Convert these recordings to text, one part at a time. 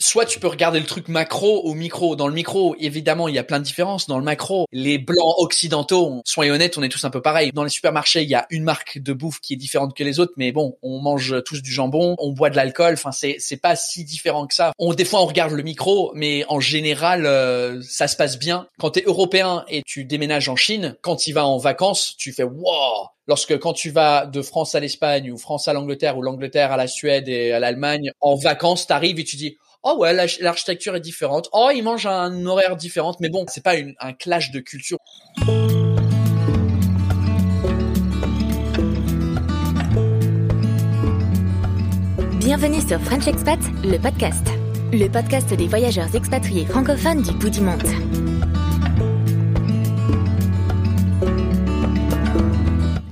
soit tu peux regarder le truc macro au micro. Dans le micro, évidemment, il y a plein de différences. Dans le macro, les blancs occidentaux, soyons honnêtes, on est tous un peu pareils. Dans les supermarchés, il y a une marque de bouffe qui est différente que les autres, mais bon, on mange tous du jambon, on boit de l'alcool. Enfin, c'est pas si différent que ça. On des fois on regarde le micro, mais en général, euh, ça se passe bien. Quand t'es européen et tu déménages en Chine, quand tu vas en vacances, tu fais wow, lorsque quand tu vas de France à l'Espagne ou France à l'Angleterre ou l'Angleterre à la Suède et à l'Allemagne en vacances, t'arrives et tu dis oh ouais, l'architecture est différente. Oh, ils mangent à un horaire différent. Mais bon, c'est pas une, un clash de culture. Bienvenue sur French Expat, le podcast. Le podcast des voyageurs expatriés francophones du bout du monde.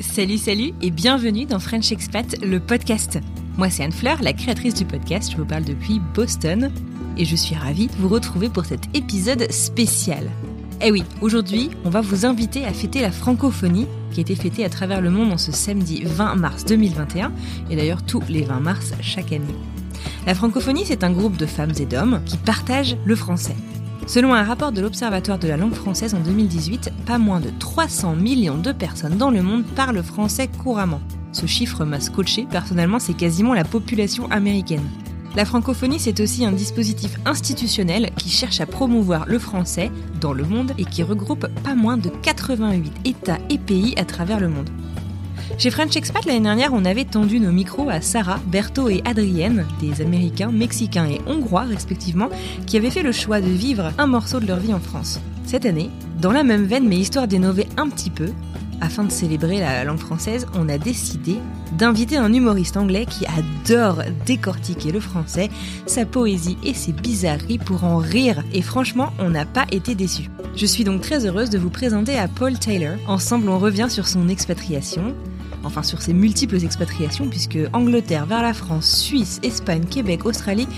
Salut, salut et bienvenue dans French Expat, le podcast. Moi, c'est Anne Fleur, la créatrice du podcast. Je vous parle depuis Boston et je suis ravie de vous retrouver pour cet épisode spécial. Eh oui, aujourd'hui, on va vous inviter à fêter la francophonie qui a été fêtée à travers le monde en ce samedi 20 mars 2021 et d'ailleurs tous les 20 mars chaque année. La francophonie, c'est un groupe de femmes et d'hommes qui partagent le français. Selon un rapport de l'Observatoire de la langue française en 2018, pas moins de 300 millions de personnes dans le monde parlent français couramment. Ce chiffre m'a scotché, personnellement c'est quasiment la population américaine. La francophonie, c'est aussi un dispositif institutionnel qui cherche à promouvoir le français dans le monde et qui regroupe pas moins de 88 États et pays à travers le monde. Chez French Expat, l'année dernière, on avait tendu nos micros à Sarah, Berto et Adrienne, des Américains, Mexicains et Hongrois respectivement, qui avaient fait le choix de vivre un morceau de leur vie en France. Cette année, dans la même veine mais histoire d'innover un petit peu, afin de célébrer la langue française, on a décidé d'inviter un humoriste anglais qui adore décortiquer le français, sa poésie et ses bizarreries pour en rire. Et franchement, on n'a pas été déçus. Je suis donc très heureuse de vous présenter à Paul Taylor. Ensemble, on revient sur son expatriation, enfin sur ses multiples expatriations, puisque Angleterre vers la France, Suisse, Espagne, Québec, Australie,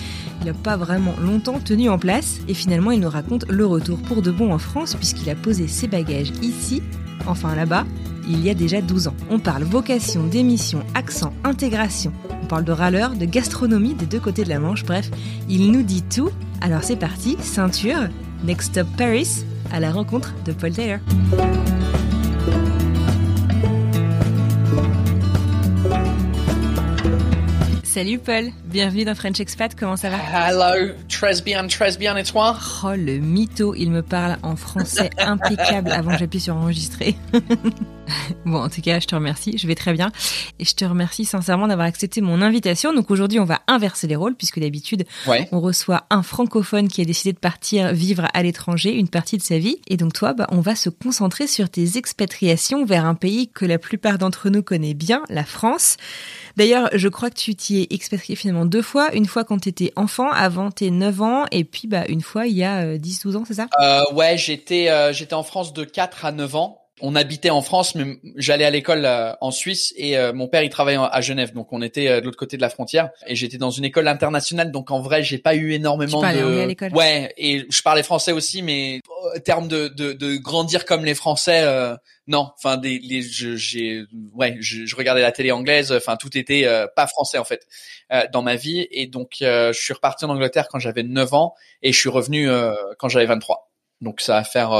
il n'a pas vraiment longtemps tenu en place, et finalement il nous raconte le retour pour de bon en France, puisqu'il a posé ses bagages ici enfin là-bas, il y a déjà 12 ans. On parle vocation, démission, accent, intégration. On parle de râleur, de gastronomie des deux côtés de la Manche, bref, il nous dit tout. Alors c'est parti, ceinture, Next Stop Paris, à la rencontre de Paul Taylor. Salut Paul, bienvenue dans French Expat, comment ça va? Hello, très bien, très bien, et toi? Oh le mytho, il me parle en français impeccable avant que j'appuie sur enregistrer. bon, en tout cas, je te remercie, je vais très bien. Et je te remercie sincèrement d'avoir accepté mon invitation. Donc aujourd'hui, on va inverser les rôles, puisque d'habitude, on reçoit un francophone qui a décidé de partir vivre à l'étranger une partie de sa vie. Et donc toi, bah, on va se concentrer sur tes expatriations vers un pays que la plupart d'entre nous connaît bien, la France. D'ailleurs, je crois que tu t'y es expatrié finalement deux fois. Une fois quand tu étais enfant, avant tes 9 ans, et puis bah, une fois il y a 10-12 euh, ans, c'est ça? Euh, Ouais, j'étais euh, j'étais en France de 4 à 9 ans on habitait en France, mais j'allais à l'école euh, en Suisse et euh, mon père il travaillait à Genève, donc on était euh, de l'autre côté de la frontière et j'étais dans une école internationale, donc en vrai j'ai pas eu énormément tu de à l'école. ouais et je parlais français aussi, mais en termes de, de, de grandir comme les Français, non, enfin des les j'ai ouais je, regardais la télé anglaise, enfin tout était pas français en fait dans ma vie. Et donc je suis reparti en Angleterre quand j'avais 9 ans et je suis revenu quand j'avais 23. Donc ça va faire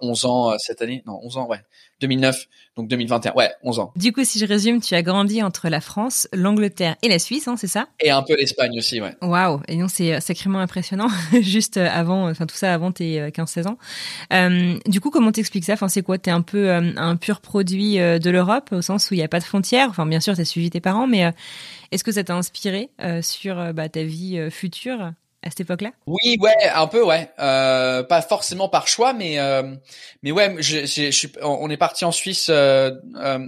11 ans cette année, non 11 ans ouais 2009, donc 2021. Ouais, 11 ans. Du coup, si je résume, tu as grandi entre la France, l'Angleterre et la Suisse, hein, c'est ça? Et un peu l'Espagne aussi, ouais. Waouh Et non, c'est sacrément impressionnant, juste avant, enfin tout ça avant tes 15-16 ans. Euh, du coup, comment t'expliques ça? Enfin, c'est quoi? T'es un peu un pur produit de l'Europe, au sens où il n'y a pas de frontières? Enfin, bien sûr, t'as suivi tes parents, mais est-ce que ça t'a inspiré sur bah, ta vie future? À cette époque-là? Oui, ouais, un peu, ouais. Euh, pas forcément par choix, mais euh, mais ouais, je, je, je, on est parti en Suisse euh, euh,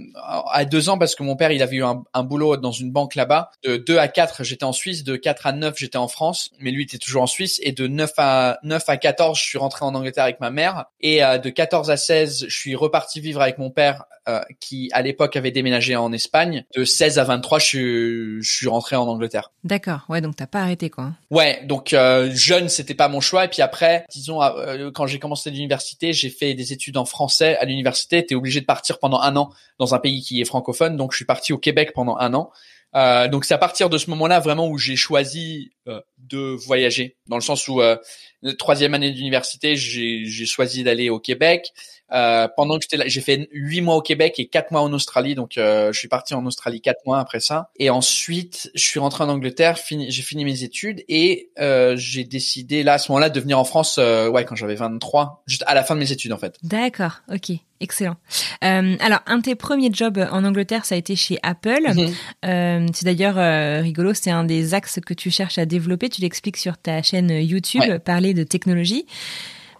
à deux ans parce que mon père, il avait eu un, un boulot dans une banque là-bas. De 2 à 4, j'étais en Suisse. De 4 à 9, j'étais en France. Mais lui, était toujours en Suisse. Et de 9 à 9 à 14, je suis rentré en Angleterre avec ma mère. Et euh, de 14 à 16, je suis reparti vivre avec mon père euh, qui à l'époque avait déménagé en Espagne. De 16 à 23, je suis, je suis rentré en Angleterre. D'accord. Ouais, donc t'as pas arrêté quoi. Ouais, donc euh, jeune, c'était pas mon choix. Et puis après, disons, euh, quand j'ai commencé l'université, j'ai fait des études en français à l'université. T'es obligé de partir pendant un an dans un pays qui est francophone. Donc je suis parti au Québec pendant un an. Euh, donc c'est à partir de ce moment-là vraiment où j'ai choisi de voyager, dans le sens où euh, la troisième année d'université, j'ai choisi d'aller au Québec. Euh, pendant que j'étais là, j'ai fait huit mois au Québec et quatre mois en Australie. Donc, euh, je suis parti en Australie quatre mois après ça. Et ensuite, je suis rentré en Angleterre. J'ai fini mes études et euh, j'ai décidé là à ce moment-là de venir en France. Euh, ouais, quand j'avais 23, juste à la fin de mes études en fait. D'accord. Ok. Excellent. Euh, alors, un de tes premiers jobs en Angleterre, ça a été chez Apple. Mhm. c'est d'ailleurs rigolo, c'est un des axes que tu cherches à développer. Tu l'expliques sur ta chaîne YouTube, parler de technologie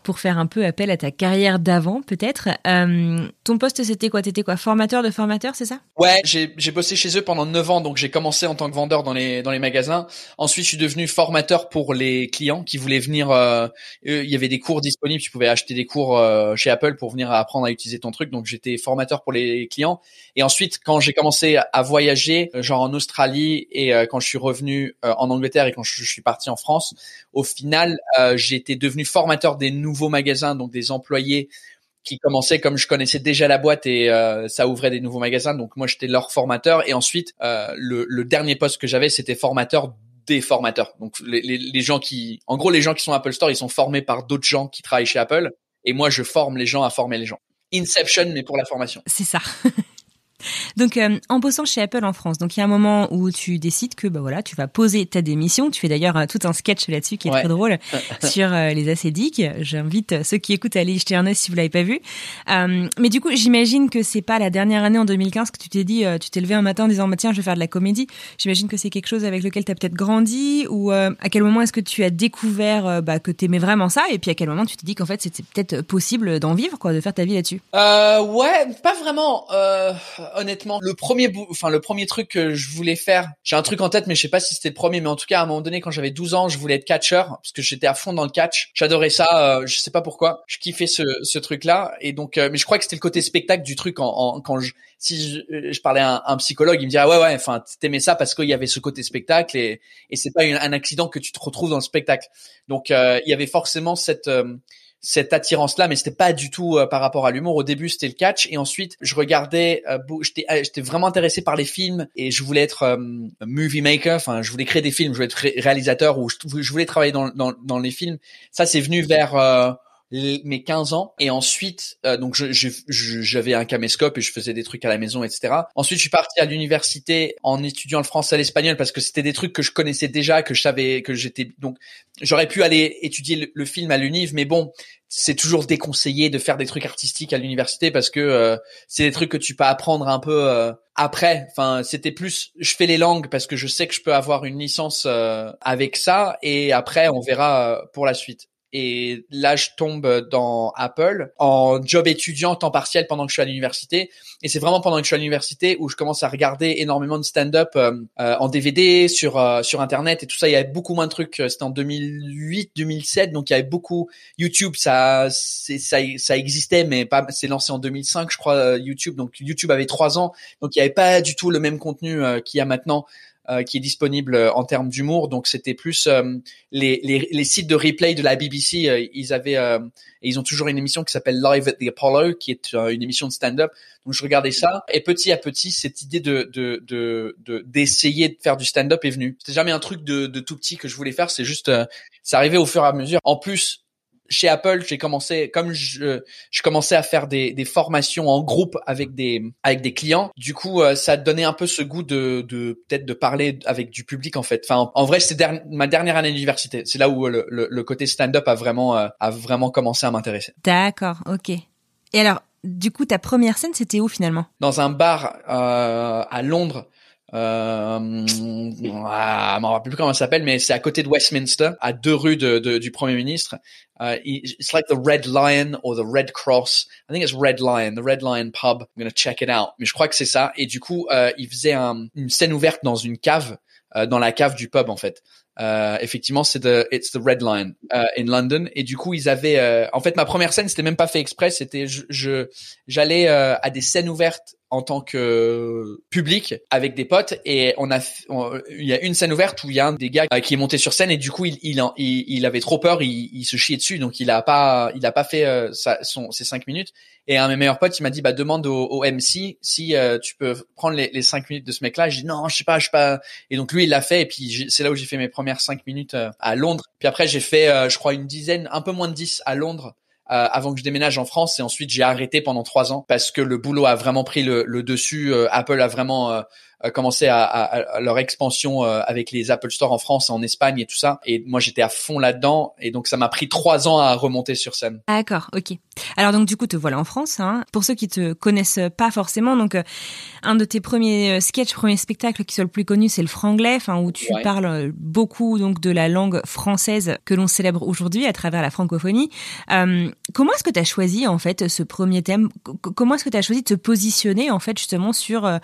pour faire un peu appel à ta carrière d'avant, peut-être. Euh, ton poste, c'était quoi? T'étais quoi? Formateur de formateur, c'est ça? Ouais, j'ai, j'ai bossé chez eux pendant 9 ans, donc j'ai commencé en tant que vendeur dans les dans les magasins. Ensuite, je suis devenu formateur pour les clients qui voulaient venir. Euh, il y avait des cours disponibles, tu pouvais acheter des cours euh, chez Apple pour venir apprendre à utiliser ton truc. Donc j'étais formateur pour les clients. Et ensuite, quand j'ai commencé à voyager, euh, genre en Australie et euh, quand je suis revenu en Angleterre et quand je, je suis parti en France, au final, j'étais devenu formateur des nouveaux nouveaux magasins, donc des employés qui commençaient comme je connaissais déjà la boîte et euh, ça ouvrait des nouveaux magasins. Donc moi j'étais leur formateur et ensuite euh, le, dernier poste que j'avais c'était formateur des formateurs. Donc les, gens qui, en gros les gens qui sont Apple Store, ils sont formés par d'autres gens qui travaillent chez Apple et moi je forme les gens à former les gens. Inception mais pour la formation. C'est ça. Donc, euh, en bossant chez Apple en France, donc il y a un moment où tu décides que bah voilà, tu vas poser ta démission. Tu fais d'ailleurs euh, tout un sketch là-dessus qui est très drôle sur euh, les acédiques. J'invite ceux qui écoutent à aller y jeter un œil si vous l'avez pas vu. mais du coup, j'imagine que c'est pas la dernière année en 2015 que tu t'es dit, tu t'es levé un matin en disant bah, tiens, je vais faire de la comédie. J'imagine que c'est quelque chose avec lequel tu as peut-être grandi ou à quel moment est-ce que tu as découvert bah, que aimais vraiment ça et puis à quel moment tu t'es dit qu'en fait c'était peut-être possible d'en vivre quoi, de faire ta vie là-dessus? ouais, pas vraiment honnêtement, le premier, enfin le premier truc que je voulais faire, j'ai un truc en tête, mais je sais pas si c'était le premier, mais en tout cas à un moment donné, quand j'avais 12 ans, je voulais être catcheur parce que j'étais à fond dans le catch. J'adorais ça, euh, je sais pas pourquoi, je kiffais ce, ce truc-là, et donc, euh, mais je crois que c'était le côté spectacle du truc. En, quand je, si je, euh, je parlais à un, psychologue, il me dirait ouais ouais, enfin t'aimais ça parce qu'il y avait ce côté spectacle et et c'est pas un accident que tu te retrouves dans le spectacle. Donc il y avait forcément cette cette attirance là mais c'était pas du tout euh, par rapport à l'humour. Au début c'était le catch. Et ensuite je regardais euh, j'étais euh, j'étais vraiment intéressé par les films et je voulais être movie maker. Enfin je voulais créer des films. Je voulais être réalisateur ou je, je voulais travailler dans, dans, dans les films. Ça c'est venu vers mes 15 ans. Et ensuite euh, donc j'avais un caméscope et je faisais des trucs à la maison etc ensuite je suis parti à l'université en étudiant le français et l'espagnol parce que c'était des trucs que je connaissais déjà que je savais que j'étais donc j'aurais pu aller étudier le, film à l'univ mais bon c'est toujours déconseillé de faire des trucs artistiques à l'université parce que euh, c'est des trucs que tu peux apprendre un peu euh, après. Enfin, c'était plus, je fais les langues parce que je sais que je peux avoir une licence avec ça et après on verra pour la suite et là je tombe dans Apple en job étudiant temps partiel pendant que je suis à l'université. Et c'est vraiment pendant que je suis à l'université où je commence à regarder énormément de stand-up euh, euh, en DVD sur euh, sur internet et tout ça. Il y avait beaucoup moins de trucs c'était en 2008 2007 donc il y avait beaucoup YouTube. Ça ça ça existait mais pas c'est lancé en 2005 je crois YouTube. Donc YouTube avait trois ans donc il y avait pas du tout le même contenu qu'il y a maintenant euh, qui est disponible euh, en termes d'humour. Donc c'était plus euh, les, les, les, sites de replay de la BBC. ils avaient et ils ont toujours une émission qui s'appelle Live at the Apollo, qui est une émission de stand-up. Donc je regardais ça et petit à petit cette idée de de de d'essayer de, faire du stand-up est venue. C'était jamais un truc de, de tout petit que je voulais faire. C'est juste ça arrivait au fur et à mesure. En plus chez Apple, j'ai commencé comme je, je commençais à faire des, des formations en groupe avec des avec des clients. Du coup, euh, ça donnait un peu ce goût de, de peut-être de parler avec du public en fait. Enfin, en, vrai, c'est ma dernière année d'université. C'est là où le, le, le côté stand-up a vraiment euh, a vraiment commencé à m'intéresser. D'accord, ok. Et alors, du coup, ta première scène, c'était où finalement? Dans un bar euh, à Londres euh, ah, je m'en rappelle plus comment ça s'appelle, mais c'est à côté de Westminster, à deux rues de, de, du Premier ministre. Uh, it's like the Red Lion or the Red Cross. I think it's Red Lion, the Red Lion Pub. I'm gonna check it out. Mais je crois que c'est ça. Et du coup, euh, il faisait un, une scène ouverte dans une cave, euh, dans la cave du pub en fait. Euh, effectivement, c'est the it's the Red Line uh, in London. Et du coup, ils avaient. Euh, en fait, ma première scène, c'était même pas fait exprès. C'était je j'allais euh, à des scènes ouvertes en tant que public avec des potes et on a il y a une scène ouverte où il y a un des gars qui est monté sur scène et du coup il il, il, avait trop peur il, il, se chiait dessus donc il a pas il a pas fait euh, sa, son ses cinq minutes. Et un de mes meilleurs potes il m'a dit bah demande au, au MC si euh, tu peux prendre les, cinq minutes de ce mec là j'ai dit non je sais pas je sais pas. Et donc lui il l'a fait et puis c'est là où j'ai fait mes premières cinq minutes euh, à Londres. Puis après j'ai fait je crois une dizaine un peu moins de dix à Londres euh, avant que je déménage en France et ensuite j'ai arrêté pendant trois ans parce que le boulot a vraiment pris le, le dessus. Euh, Apple a vraiment euh, commencé à, à, leur expansion avec les Apple Store en France, en Espagne et tout ça. Et moi j'étais à fond là-dedans et donc ça m'a pris trois ans à remonter sur scène. D'accord, ok. Alors donc du coup te voilà en France. Hein. Pour ceux qui te connaissent pas forcément, donc un de tes premiers sketchs, premiers spectacles qui soit le plus connu, c'est le franglais, enfin où tu parles beaucoup donc de la langue française que l'on célèbre aujourd'hui à travers la francophonie. Euh, comment est-ce que tu as choisi en fait ce premier thème? Comment est-ce que tu as choisi de te positionner en fait justement sur euh,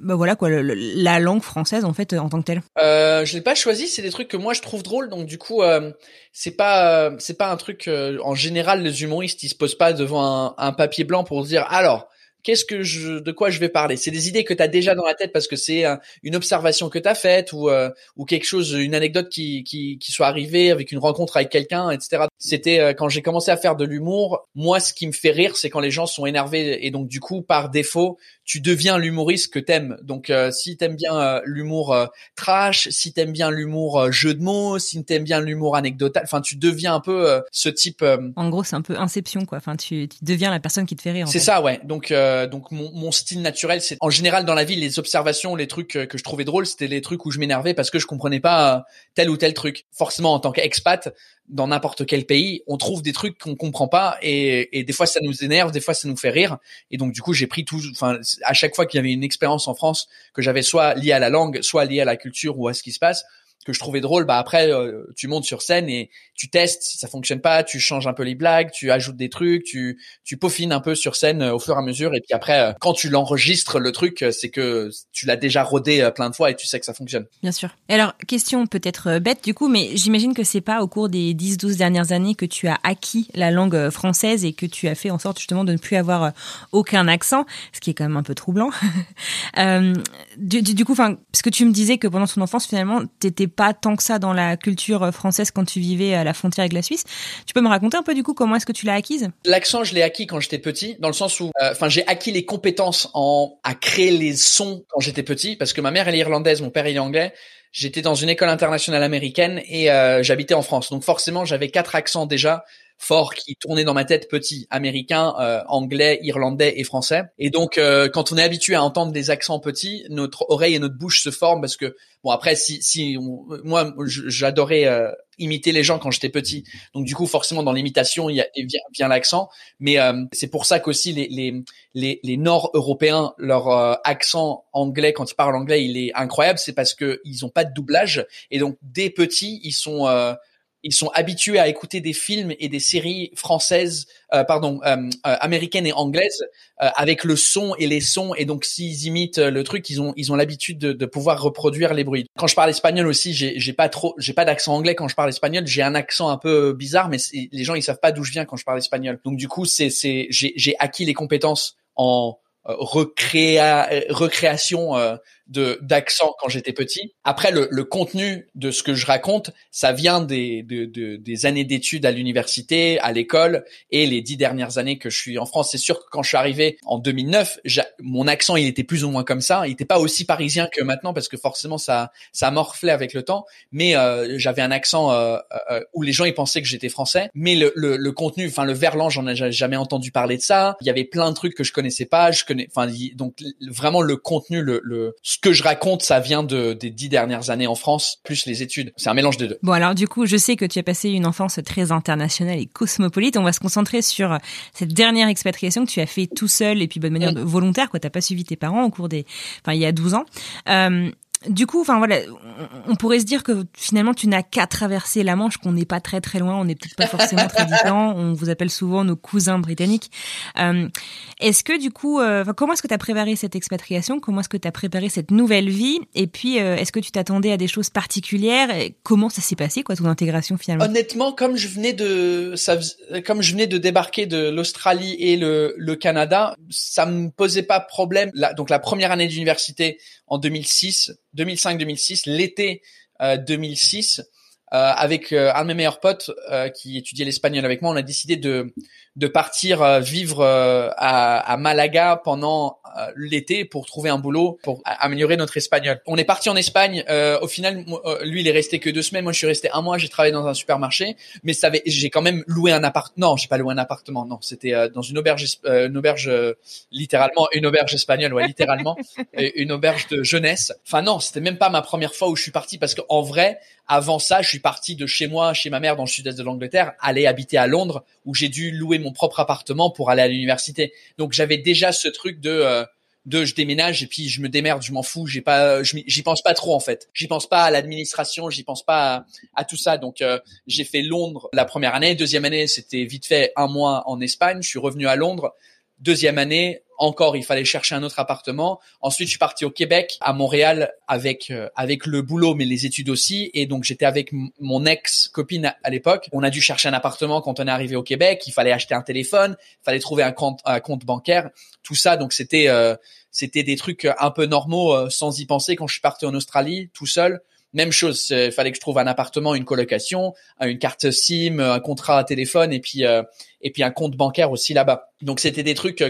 bah voilà quoi la langue française en fait en tant que telle? Euh, Je l'ai pas choisi, c'est des trucs que moi je trouve drôles donc du coup euh, c'est pas c'est pas un truc en général les humoristes ils se posent pas devant un, papier blanc pour se dire alors qu'est-ce que je, de quoi je vais parler? C'est des idées que tu as déjà dans la tête parce que c'est une observation que tu as faite ou euh, ou quelque chose, une anecdote qui qui, qui soit arrivée avec une rencontre avec quelqu'un, etc. C'était euh, quand j'ai commencé à faire de l'humour. Moi, ce qui me fait rire, c'est quand les gens sont énervés et donc du coup, par défaut, tu deviens l'humoriste que t'aimes. Donc, euh, si t'aimes bien l'humour trash, si t'aimes bien l'humour jeu de mots, si t'aimes bien l'humour anecdotal, enfin, tu deviens un peu ce type. En gros, c'est un peu Inception, quoi. Enfin, tu, tu deviens la personne qui te fait rire. C'est ça, ouais. Donc euh, donc mon, mon, style naturel, c'est en général dans la vie les observations, les trucs que je trouvais drôles, c'était les trucs où je m'énervais parce que je comprenais pas euh, tel ou tel truc. Forcément, en tant qu'expat, dans n'importe quel pays, on trouve des trucs qu'on comprend pas et, des fois ça nous énerve, des fois ça nous fait rire. Et donc du coup, j'ai pris tout, enfin à chaque fois qu'il y avait une expérience en France que j'avais soit liée à la langue, soit liée à la culture ou à ce qui se passe, que je trouvais drôle, bah après euh, tu montes sur scène et tu testes, si ça fonctionne pas, tu changes un peu les blagues, tu ajoutes des trucs, tu tu peaufines un peu sur scène euh, au fur et à mesure et puis après euh, quand tu l'enregistres le truc, c'est que tu l'as déjà rodé plein de fois et tu sais que ça fonctionne. Bien sûr. Alors question peut-être bête du coup, mais j'imagine que c'est pas au cours des 10-12 dernières années que tu as acquis la langue française et que tu as fait en sorte justement de ne plus avoir aucun accent, ce qui est quand même un peu troublant. du, coup, enfin, parce que tu me disais que pendant ton enfance finalement t'étais pas tant que ça dans la culture française quand tu vivais à la frontière avec la Suisse. Tu peux me raconter un peu du coup comment est-ce que tu l'as acquise? L'accent, je l'ai acquis quand j'étais petit, dans le sens où, euh, enfin, j'ai acquis les compétences en à créer les sons quand j'étais petit, parce que ma mère elle est irlandaise, mon père est anglais. J'étais dans une école internationale américaine et euh, j'habitais en France, donc forcément j'avais quatre accents déjà fort qui tournait dans ma tête petit, américain, euh, anglais, irlandais et français. Et donc euh, quand on est habitué à entendre des accents petits, notre oreille et notre bouche se forment parce que bon après si si moi j'adorais euh, imiter les gens quand j'étais petit. Donc du coup forcément dans l'imitation il y a vient, vient l'accent, mais c'est pour ça qu'aussi les les les, les Nord-Européens leur accent anglais quand ils parlent anglais il est incroyable, c'est parce que ils ont pas de doublage et donc dès petits ils sont ils sont habitués à écouter des films et des séries françaises, euh, pardon, euh, euh, américaines et anglaises avec le son et les sons. Et donc, s'ils imitent le truc, ils ont ils ont l'habitude de, de, pouvoir reproduire les bruits. Quand je parle espagnol aussi, j'ai j'ai pas trop, j'ai pas d'accent anglais quand je parle espagnol. J'ai un accent un peu bizarre, mais les gens ils savent pas d'où je viens quand je parle espagnol. Donc du coup, c'est c'est j'ai j'ai acquis les compétences en recréa, recréation de d'accent quand j'étais petit. Après, le, le, contenu de ce que je raconte, ça vient des de, de, des années d'études à l'université, à l'école et les dix dernières années que je suis en France. C'est sûr que quand je suis arrivé en 2009, mon accent il était plus ou moins comme ça. Il était pas aussi parisien que maintenant parce que forcément ça ça morflait avec le temps. Mais euh, j'avais un accent euh, euh, où les gens ils pensaient que j'étais français. Mais le, le, le contenu, enfin le verlan, j'en ai jamais entendu parler de ça. Il y avait plein de trucs que je connaissais pas. Je connais, enfin donc vraiment le contenu, le, le ce que je raconte, ça vient de, des dix dernières années en France, plus les études. C'est un mélange des deux. Bon, alors du coup, je sais que tu as passé une enfance très internationale et cosmopolite. On va se concentrer sur cette dernière expatriation que tu as fait tout seul et puis de manière volontaire. Quoi, t'as pas suivi tes parents au cours des, enfin, il y a 12 ans. Euh, du coup, enfin voilà, on pourrait se dire que finalement tu n'as qu'à traverser la Manche, qu'on n'est pas très très loin, on n'est peut-être pas forcément très différents. On vous appelle souvent nos cousins britanniques. Euh, est-ce que du coup, euh, comment est-ce que tu as préparé cette expatriation? Comment est-ce que tu as préparé cette nouvelle vie? Et puis, euh, est-ce que tu t'attendais à des choses particulières? Comment ça s'est passé, quoi, ton intégration finalement? Honnêtement, comme je venais de, ça, comme je venais de débarquer de l'Australie et le, le Canada, ça me posait pas problème. donc la première année d'université en 2006 2005-2006, l'été 2006, euh, avec euh, un de mes meilleurs potes qui étudiait l'espagnol avec moi, on a décidé de de partir vivre à, à, Malaga pendant l'été pour trouver un boulot pour améliorer notre espagnol. On est parti en Espagne. au final, lui, il est resté que deux semaines. Moi, je suis resté un mois. J'ai travaillé dans un supermarché, mais ça j'ai quand même loué un appartement. Non, j'ai pas loué un appartement. Non, c'était dans une auberge, une auberge littéralement une auberge espagnole, ouais, littéralement une auberge de jeunesse. Enfin non, c'était même pas ma première fois où je suis parti parce qu'en vrai, avant ça, je suis parti de chez moi, chez ma mère dans le sud-est de l'Angleterre, aller habiter à Londres où j'ai dû louer mon propre appartement pour aller à l'université. Donc j'avais déjà ce truc de euh, de je déménage et puis je me démerde, je m'en fous, j'ai pas j'y pense pas trop en fait. J'y pense pas à l'administration, j'y pense pas à, tout ça. Donc euh, j'ai fait Londres la première année, deuxième année, c'était vite fait un mois en Espagne, je suis revenu à Londres. Deuxième année, encore, il fallait chercher un autre appartement. Ensuite, je suis parti au Québec, à Montréal, avec euh, avec le boulot, mais les études aussi. Et donc, j'étais avec mon ex copine à, l'époque. On a dû chercher un appartement quand on est arrivé au Québec. Il fallait acheter un téléphone, il fallait trouver un compte un compte bancaire, tout ça. Donc, c'était euh, c'était des trucs un peu normaux, euh, sans y penser. Quand je suis parti en Australie, tout seul, même chose, il fallait que je trouve un appartement, une colocation, une carte SIM, un contrat à téléphone et puis et puis un compte bancaire aussi là-bas. Donc c'était des trucs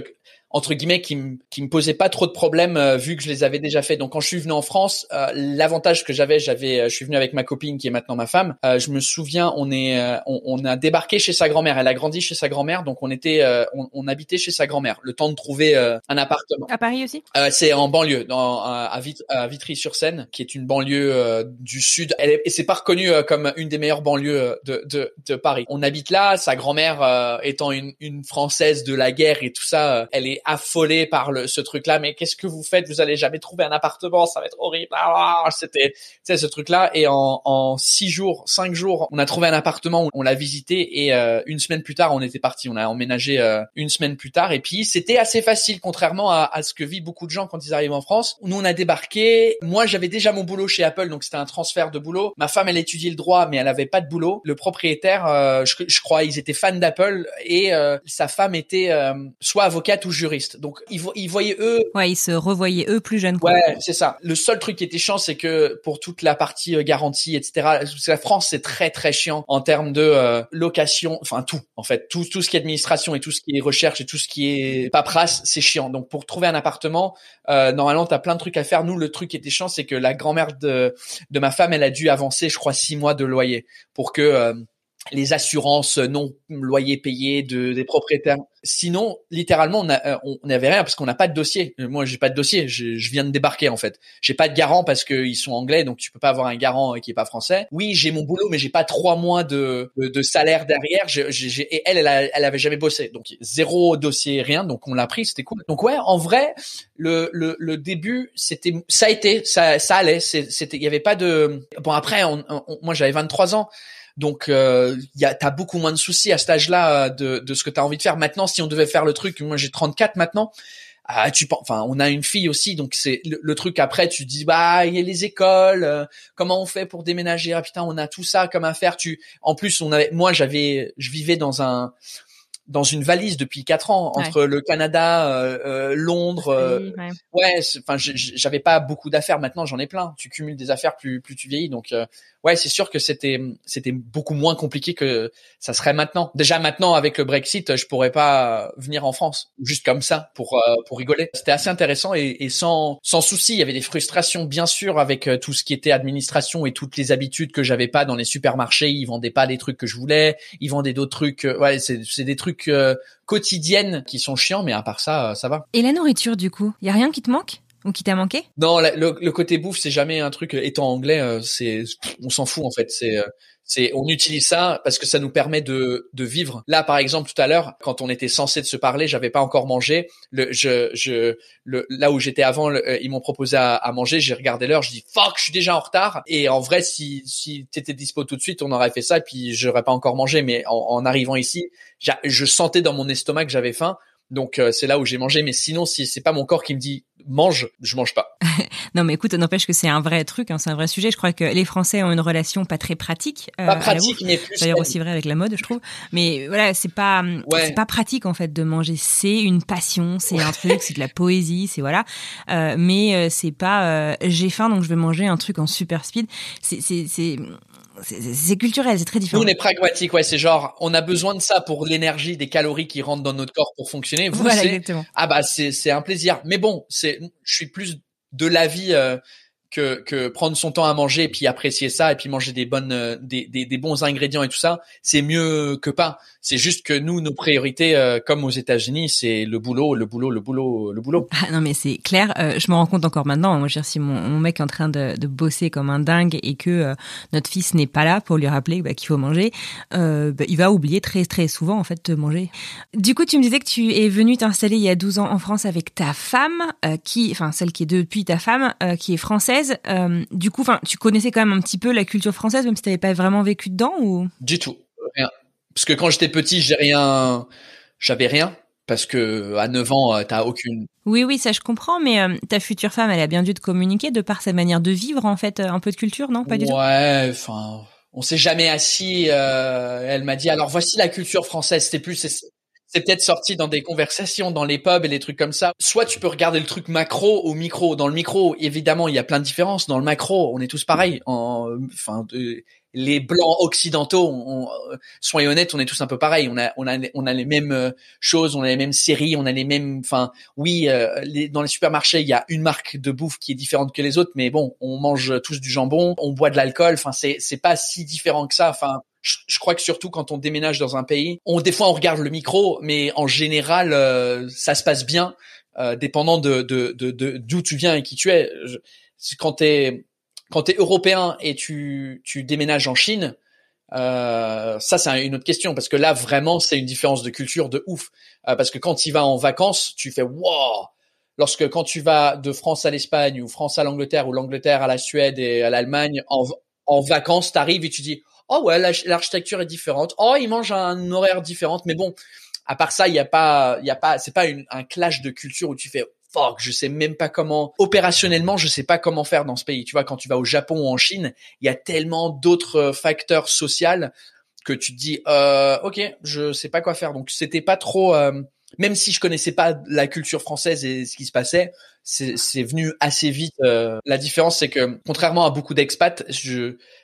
entre guillemets qui me qui me posaient pas trop de problèmes euh, vu que je les avais déjà fait. Donc quand je suis venu en France, euh, l'avantage que j'avais, j'avais, euh, je suis venu avec ma copine qui est maintenant ma femme. je me souviens, on est, on, on, a débarqué chez sa grand-mère. Elle a grandi chez sa grand-mère, donc on était, on, on, habitait chez sa grand-mère. Le temps de trouver un appartement. À Paris aussi? C'est en banlieue, dans, à, à Vitry-sur-Seine, qui est une banlieue du sud. Elle est, et c'est pas reconnu comme une des meilleures banlieues de, de, de Paris. On habite là. Sa grand-mère étant une, une française de la guerre et tout ça, elle est affolé par le, ce truc-là. Mais qu'est-ce que vous faites? Vous allez jamais trouver un appartement, ça va être horrible. Ah, c'était, c'est ce truc-là. Et en, en six jours, cinq jours, on a trouvé un appartement, on l'a visité et euh, une semaine plus tard, on était parti. On a emménagé euh, une semaine plus tard. Et puis c'était assez facile, contrairement à, ce que vivent beaucoup de gens quand ils arrivent en France. Nous, on a débarqué. Moi, j'avais déjà mon boulot chez Apple, donc c'était un transfert de boulot. Ma femme, elle étudiait le droit, mais elle avait pas de boulot. Le propriétaire, euh, je, je, crois, ils étaient fans d'Apple et sa femme était soit avocate ou juriste donc ils, ils voyaient eux. Ouais, ils se revoyaient eux plus jeunes. Ouais, c'est ça. Le seul truc qui était chiant, c'est que pour toute la partie euh, garantie, etc. La France, c'est très très chiant en termes de euh, location, enfin tout en fait, tout tout ce qui est administration et tout ce qui est recherche et tout ce qui est paperasse, c'est chiant. Donc pour trouver un appartement, euh, normalement t'as plein de trucs à faire. Nous, le truc qui était chiant, c'est que la grand-mère de de ma femme, elle a dû avancer, je crois, six mois de loyer pour que euh, les assurances non loyers payés de, des propriétaires. Sinon, littéralement, on euh, n'avait rien parce qu'on n'a pas de dossier. Euh, moi, j'ai pas de dossier. Je, je, viens de débarquer en fait. J'ai pas de garant parce qu'ils sont anglais, donc tu peux pas avoir un garant qui est pas français. Oui, j'ai mon boulot, mais j'ai pas trois mois de, de, salaire derrière. Et elle, elle, elle, avait jamais bossé, donc zéro dossier, rien. Donc on l'a pris, c'était cool. Donc ouais, en vrai, le, le, le début, c'était, ça a été, ça, ça allait. C'était, il y avait pas de. Bon après, on, moi j'avais 23 ans. Donc, euh, y a, t'as beaucoup moins de soucis à cet âge-là euh, de, de ce que t'as envie de faire. Maintenant, si on devait faire le truc, moi j'ai 34 maintenant. Ah, tu enfin, on a une fille aussi, donc c'est le, truc après. Tu dis bah, il y a les écoles. Euh, comment on fait pour déménager? Ah putain, on a tout ça comme affaire. Tu, en plus, on avait, moi, j'avais, je vivais dans un dans une valise depuis quatre ans entre le Canada, euh, euh Londres. Euh, ouais, enfin, j'avais pas beaucoup d'affaires. Maintenant, j'en ai plein. Tu cumules des affaires plus plus tu vieillis. Donc, euh, ouais, c'est sûr que c'était c'était beaucoup moins compliqué que ça serait maintenant. Déjà maintenant, avec le Brexit, je pourrais pas venir en France juste comme ça pour pour rigoler. C'était assez intéressant et, et, sans sans souci. Il y avait des frustrations bien sûr avec tout ce qui était administration et toutes les habitudes que j'avais pas dans les supermarchés. Ils vendaient pas des trucs que je voulais. Ils vendaient d'autres trucs. ouais, c'est c'est des trucs euh, quotidiennes qui sont chiants, mais à part ça, euh, ça va. Et la nourriture, du coup, y a rien qui te manque? Ou qui t'a manqué? Non, le, côté bouffe, c'est jamais un truc. Étant anglais, euh, c'est on s'en fout en fait. C'est c'est on utilise ça parce que ça nous permet de, de vivre. Là, par exemple, tout à l'heure, quand on était censé de se parler, j'avais pas encore mangé. Le, je, je, le, là où j'étais avant, euh, ils m'ont proposé à, à manger. J'ai regardé l'heure, je dis fuck, je suis déjà en retard. Et en vrai, si si t'étais dispo tout de suite, on aurait fait ça. Et puis j'aurais pas encore mangé. Mais en, en arrivant ici, je sentais dans mon estomac que j'avais faim. Donc euh, c'est là où j'ai mangé. Mais sinon, si c'est pas mon corps qui me dit mange, je mange pas. non, mais écoute, n'empêche que c'est un vrai truc, hein, c'est un vrai sujet. Je crois que les Français ont une relation pas très pratique. Euh, pas pratique, mais plus. D'ailleurs aussi vrai avec la mode, je trouve. Mais voilà, c'est pas, c'est pas pratique en fait de manger. C'est une passion, c'est un truc, c'est de la poésie, c'est voilà. Euh, mais euh, c'est pas, euh, j'ai faim donc je vais manger un truc en super speed. C'est, c'est, c'est c'est culturel, c'est très différent. Nous, on est pragmatique, ouais. C'est genre, on a besoin de ça pour l'énergie, des calories qui rentrent dans notre corps pour fonctionner. Vous, voilà, ah bah c'est c'est un plaisir. Mais bon, c'est, je suis plus de l'avis euh, que, que prendre son temps à manger et puis apprécier ça et puis manger des bonnes euh, des, des, des bons ingrédients et tout ça c'est mieux que pas. C'est juste que nous nos priorités euh, comme aux États-Unis c'est le boulot le boulot le boulot le boulot. Ah, non mais c'est clair. Euh, je me rends compte encore maintenant. Moi je veux dire si mon, mon mec est en train de, de bosser comme un dingue et que notre fils n'est pas là pour lui rappeler bah, qu'il faut manger bah, il va oublier très très souvent en fait de manger. Du coup tu me disais que tu es venu t'installer il y a 12 ans en France avec ta femme qui enfin celle qui est depuis ta femme qui est française euh, du coup, enfin, tu connaissais quand même un petit peu la culture française, même si tu n'avais pas vraiment vécu dedans ou? Du tout, rien. Parce que quand j'étais petit, j'ai rien, j'avais rien. Parce que à 9 ans, euh, t'as aucune. Oui, oui, ça je comprends, mais euh, ta future femme, elle a bien dû te communiquer de par sa manière de vivre, en fait, un peu de culture, non? Pas du tout. Ouais, enfin, on s'est jamais assis. elle m'a dit alors voici la culture française. C'était plus c'est peut-être sorti dans des conversations dans les pubs et les trucs comme ça. Soit tu peux regarder le truc macro au micro. Dans le micro, évidemment, il y a plein de différences. Dans le macro, on est tous pareils. En, enfin, les blancs occidentaux, on, soyons honnêtes, on est tous un peu pareils. On a, on a, on a les mêmes euh, choses, on a les mêmes séries, on a les mêmes. Enfin, oui, euh, les, dans les supermarchés, il y a une marque de bouffe qui est différente que les autres, mais bon, on mange tous du jambon, on boit de l'alcool. Enfin, c'est, c'est pas si différent que ça. Enfin, je, crois que surtout quand on déménage dans un pays, on des fois on regarde le micro, mais en général euh, ça se passe bien, euh, dépendant de d'où de, de, tu viens et qui tu es. Je, quand t'es quand t'es européen et tu tu déménages en Chine, euh, ça c'est une autre question parce que là vraiment c'est une différence de culture de ouf. Euh, parce que quand tu vas en vacances, tu fais wow. Lorsque quand tu vas de France à l'Espagne ou France à l'Angleterre ou l'Angleterre à la Suède et à l'Allemagne en en vacances, t'arrives et tu dis oh ouais, l'architecture est différente. Oh, ils mangent un horaire différent. Mais bon, à part ça, il y a pas, il y a pas, c'est pas une, un clash de culture où tu fais fuck, je sais même pas comment opérationnellement, je sais pas comment faire dans ce pays. Tu vois, quand tu vas au Japon ou en Chine, il y a tellement d'autres euh, facteurs sociaux que tu te dis euh, ok, je sais pas quoi faire. Donc c'était pas trop. Euh, même si je connaissais pas la culture française et ce qui se passait, c'est venu assez vite. Euh. La différence, c'est que contrairement à beaucoup d'expats,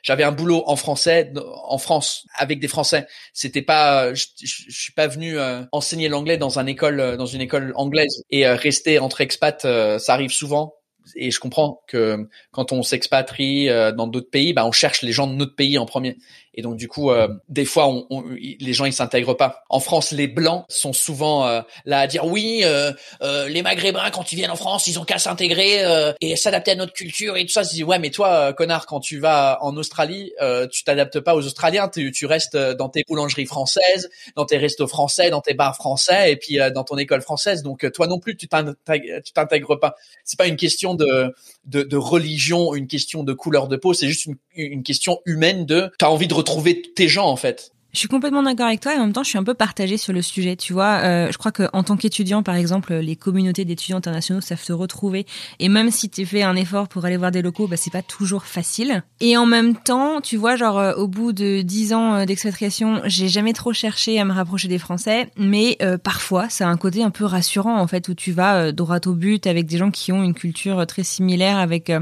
j'avais un boulot en français en France avec des Français. C'était pas, je, je, suis pas venu euh, enseigner l'anglais dans une école, euh, dans une école anglaise et rester entre expats. ça arrive souvent et je comprends que quand on s'expatrie dans d'autres pays, bah on cherche les gens de notre pays en premier. Et donc du coup, euh, des fois, on, on, les gens ils s'intègrent pas. En France, les blancs sont souvent euh, là à dire oui, euh, euh, les Maghrébins quand ils viennent en France, ils ont qu'à s'intégrer euh, et s'adapter à notre culture et tout ça. Je dis ouais, mais toi, connard, quand tu vas en Australie, tu t'adaptes pas aux Australiens, tu, tu, restes dans tes boulangeries françaises, dans tes restos français, dans tes bars français et puis dans ton école française. Donc toi non plus, tu t'intègres pas. C'est pas une question de, de, religion, une question de couleur de peau, c'est juste une, une question humaine de t'as envie de retrouver tes gens en fait. Je suis complètement d'accord avec toi et en même temps, je suis un peu partagée sur le sujet. Tu vois, euh, je crois qu'en tant qu'étudiant, par exemple, les communautés d'étudiants internationaux savent se retrouver. Et même si tu fais un effort pour aller voir des locaux, bah, c'est pas toujours facile. Et en même temps, tu vois, genre, euh, au bout de dix ans euh, d'expatriation, j'ai jamais trop cherché à me rapprocher des Français. Mais euh, parfois, ça a un côté un peu rassurant, en fait, où tu vas droit au but avec des gens qui ont une culture très similaire, avec, je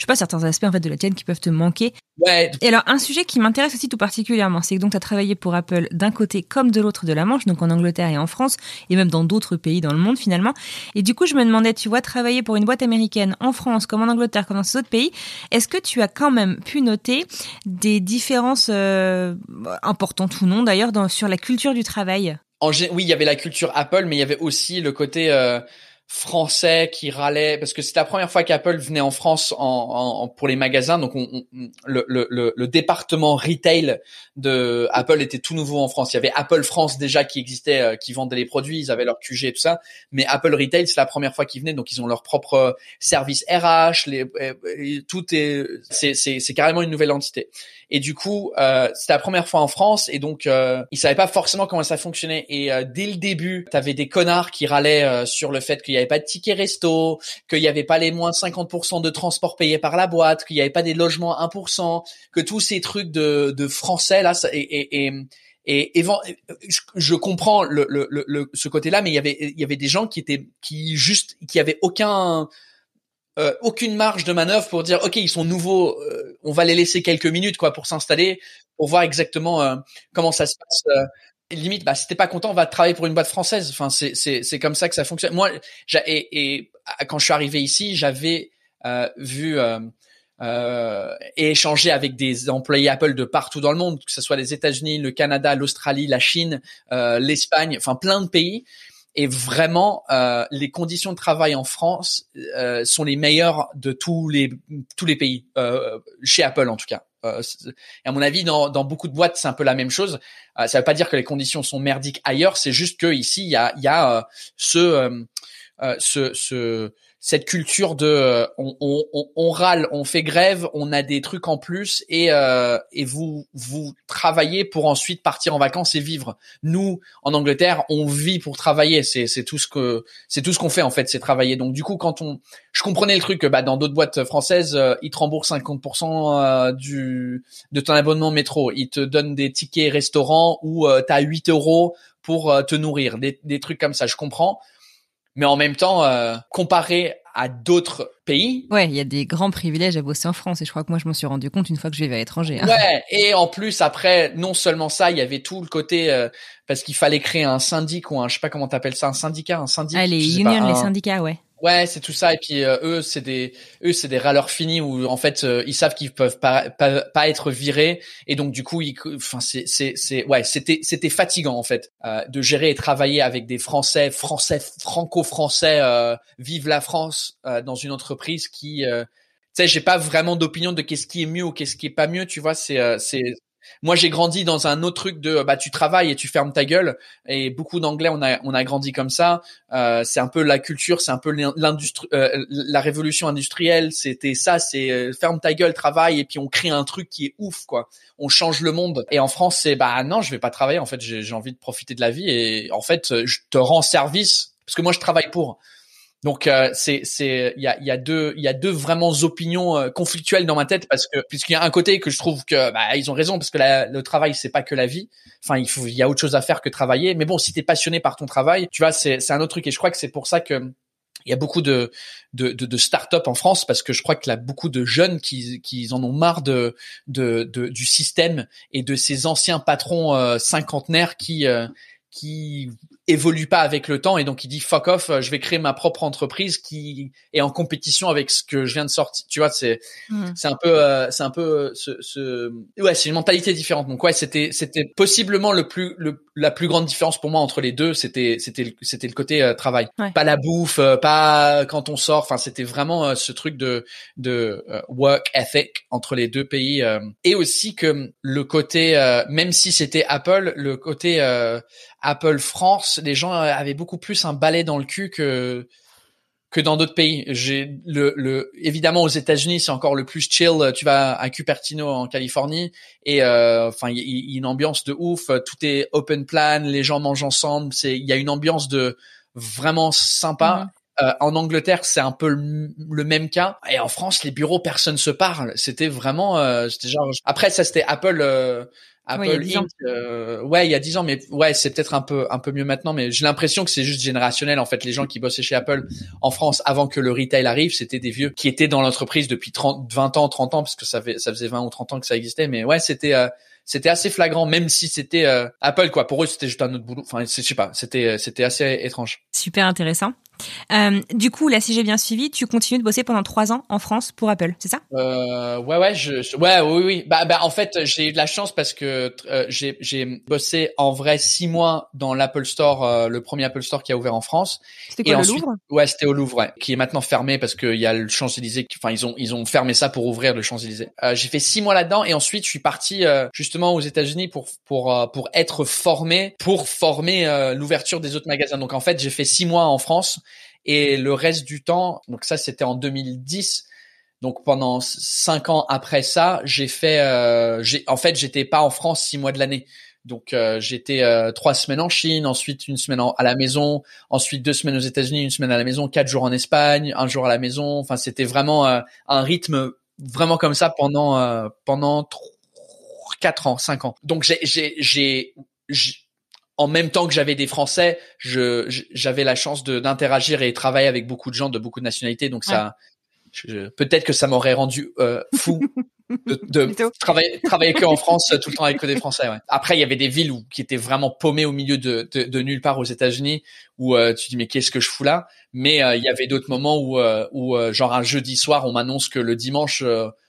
sais pas, certains aspects, en fait, de la tienne qui peuvent te manquer. Ouais. Et alors, un sujet qui m'intéresse aussi tout particulièrement, c'est que donc as travaillé pour Apple d'un côté comme de l'autre de la Manche, donc en Angleterre et en France, et même dans d'autres pays dans le monde finalement. Et du coup, je me demandais, tu vois, travailler pour une boîte américaine en France, comme en Angleterre, comme dans ces autres pays, est-ce que tu as quand même pu noter des différences euh, importantes ou non d'ailleurs sur la culture du travail? Oui, il y avait la culture Apple, mais il y avait aussi le côté euh, français qui râlait parce que c'était la première fois qu'Apple venait en France en, en, pour les magasins. Donc, on, le, le, le, département retail de Apple était tout nouveau en France. Il y avait Apple France déjà qui existait, euh, qui vendait les produits, ils avaient leur QG et tout ça. Mais Apple Retail, c'est la première fois qu'ils venaient, donc ils ont leur propre service RH. Les, tout est, c'est, c'est, c'est carrément une nouvelle entité. Et du coup, euh, c'était la première fois en France, et donc euh, ils savaient pas forcément comment ça fonctionnait. Et euh, dès le début, t'avais des connards qui râlaient euh, sur le fait qu'il y avait pas de ticket resto, qu'il y avait pas les moins 50% de transport payés par la boîte, qu'il y avait pas des logements 1%, que tous ces trucs de, de français là, et, et, et et, je, comprends le, le, le, ce côté-là, mais il y avait il y avait des gens qui étaient qui juste qui avaient aucun euh, aucune marge de manœuvre pour dire ok ils sont nouveaux, euh, on va les laisser quelques minutes quoi pour s'installer, pour voir exactement euh, comment ça se passe. limite, bah si t'es pas content, on va travailler pour une boîte française. Enfin c'est c'est c'est comme ça que ça fonctionne. Moi, et, et quand je suis arrivé ici, j'avais vu euh, et échangé avec des employés Apple de partout dans le monde, que ce soit les États-Unis, le Canada, l'Australie, la Chine, euh, l'Espagne, enfin plein de pays. Et vraiment, euh, les conditions de travail en France euh, sont les meilleures de tous les tous les pays euh, chez Apple en tout cas. Euh, à mon avis, dans, dans beaucoup de boîtes, c'est un peu la même chose. Euh, ça veut pas dire que les conditions sont merdiques ailleurs, c'est juste que ici, il y a, y a ce, ce, ce cette culture de euh, on, on, on, râle, on fait grève, on a des trucs en plus et euh, et vous vous travaillez pour ensuite partir en vacances et vivre. Nous en Angleterre, on vit pour travailler, c'est c'est tout ce que c'est tout ce qu'on fait en fait, c'est travailler. Donc du coup quand on je comprenais le truc bah dans d'autres boîtes françaises, euh, ils te remboursent 50% du de ton abonnement métro, ils te donnent des tickets restaurants où tu as 8 euros pour te nourrir, des, des trucs comme ça, je comprends mais en même temps, euh, comparé à d'autres pays. Ouais, il y a des grands privilèges à bosser en France et je crois que moi je m'en suis rendu compte une fois que je vivais à l'étranger. Hein. Ouais, et en plus après, non seulement ça, il y avait tout le côté euh, parce qu'il fallait créer un syndic ou un, je sais pas comment t'appelles ça, un syndicat, un syndic. Ah, les unions, les syndicats, ouais. Ouais, c'est tout ça. Et puis euh, eux, c'est des eux, c'est des râleurs finis où en fait euh, ils savent qu'ils peuvent pas, pas, pas être virés et donc du coup, ils, enfin c'est c'est c'est ouais, c'était c'était fatigant en fait euh, de gérer et travailler avec des Français, Français franco-français, vive la France dans une entreprise qui tu sais, j'ai pas vraiment d'opinion de qu'est-ce qui est mieux ou qu'est-ce qui est pas mieux. Tu vois, c'est c'est moi, j'ai grandi dans un autre truc de bah tu travailles et tu fermes ta gueule. Et beaucoup d'anglais, on a on a grandi comme ça. Euh, c'est un peu la culture, c'est un peu l'industrie, euh, la révolution industrielle. C'était ça, c'est euh, ferme ta gueule, travaille et puis on crée un truc qui est ouf quoi. On change le monde. Et en France, c'est bah non, je vais pas travailler. En fait, j'ai envie de profiter de la vie et en fait, je te rends service parce que moi, je travaille pour. Donc euh, c'est c'est il y a il y a deux il y a deux vraiment opinions euh, conflictuelles dans ma tête parce que puisqu'il y a un côté que je trouve que bah ils ont raison parce que le travail c'est pas que la vie. Enfin il faut il y a autre chose à faire que travailler. Mais bon si t'es passionné par ton travail, tu vois c'est c'est un autre truc et je crois que c'est pour ça que il y a beaucoup de, de, de, de start-up en France parce que je crois qu'il y a beaucoup de jeunes qui, qui en ont marre de, de, de du système et de ces anciens patrons euh, cinquantenaires qui, qui évolue pas avec le temps et donc il dit fuck off, je vais créer ma propre entreprise qui est en compétition avec ce que je viens de sortir. Tu vois, c'est hmm. c'est un peu euh, c'est un peu euh, ce, ce... ouais, c'est une mentalité différente. Donc ouais, c'était c'était possiblement le plus le, la plus grande différence pour moi entre les deux, c'était c'était c'était le côté euh, travail. Pas la bouffe, pas quand on sort, enfin c'était vraiment ce truc de de work ethic entre les deux pays et aussi que le côté même si c'était Apple, le côté Apple France, les gens avaient beaucoup plus un balai dans le cul que que dans d'autres pays. J'ai le, le évidemment aux États-Unis c'est encore le plus chill. Tu vas à Cupertino en Californie et euh, enfin il y, a une ambiance de ouf. Tout est open plan, les gens mangent ensemble. C'est il y a une ambiance de vraiment sympa. Mhm. Euh, en Angleterre, c'est un peu le, même cas. Et en France, les bureaux, personne se parle. C'était vraiment, euh, c'était genre. Après, ça, c'était Apple. Euh, Apple Inc. Euh, ouais, il y a dix ans, mais ouais, c'est peut-être un peu un peu mieux maintenant, mais j'ai l'impression que c'est juste générationnel. En fait, les gens qui bossaient chez Apple en France avant que le retail arrive, c'était des vieux qui étaient dans l'entreprise depuis 30, 20 ans, 30 ans, parce que ça, fait, ça faisait 20 ou 30 ans que ça existait. Mais ouais, c'était euh, c'était assez flagrant, même si c'était euh, Apple quoi. Pour eux, c'était juste un autre boulot. Enfin, je sais pas, c'était c'était assez étrange. Super intéressant. Euh, du coup, là, si j'ai bien suivi, tu continues de bosser pendant trois ans en France pour Apple, c'est ça? Euh, Ouais, ouais, je, ouais, oui, oui. Bah, bah, en fait, j'ai eu de la chance parce que euh, j'ai, j'ai bossé en vrai six mois dans l'Apple Store, euh, le premier Apple Store qui a ouvert en France. C'était quoi, le Louvre? Ouais, c'était au Louvre, ouais, qui est maintenant fermé parce qu'il y a le Champs-Élysées. Enfin, ils ont, ils ont fermé ça pour ouvrir le Champs-Élysées. Euh, j'ai fait six mois là-dedans et ensuite, je suis parti justement aux États-Unis pour pour pour être formé, pour former l'ouverture des autres magasins. Donc en fait, j'ai fait six mois en France et le reste du temps, donc ça c'était en 2010. Donc pendant cinq ans après ça, j'ai fait, euh, en fait, j'étais pas en France six mois de l'année. Donc euh, j'étais euh, trois semaines en Chine, ensuite une semaine à la maison, ensuite deux semaines aux États-Unis, une semaine à la maison, quatre jours en Espagne, un jour à la maison. Enfin, c'était vraiment euh, un rythme vraiment comme ça pendant euh, pendant quatre ans, cinq ans. Donc j'ai en même temps que j'avais des Français, j'avais la chance d'interagir et travailler avec beaucoup de gens de beaucoup de nationalités. Donc ça, peut-être que ça m'aurait rendu euh, fou de, de travailler travailler que en France tout le temps avec que des Français. Ouais. Après, il y avait des villes où qui étaient vraiment paumées au milieu de, de, de nulle part aux États-Unis où euh, tu dis mais qu'est-ce que je fous là? Mais euh, il y avait d'autres moments où où genre un jeudi soir, on m'annonce que le dimanche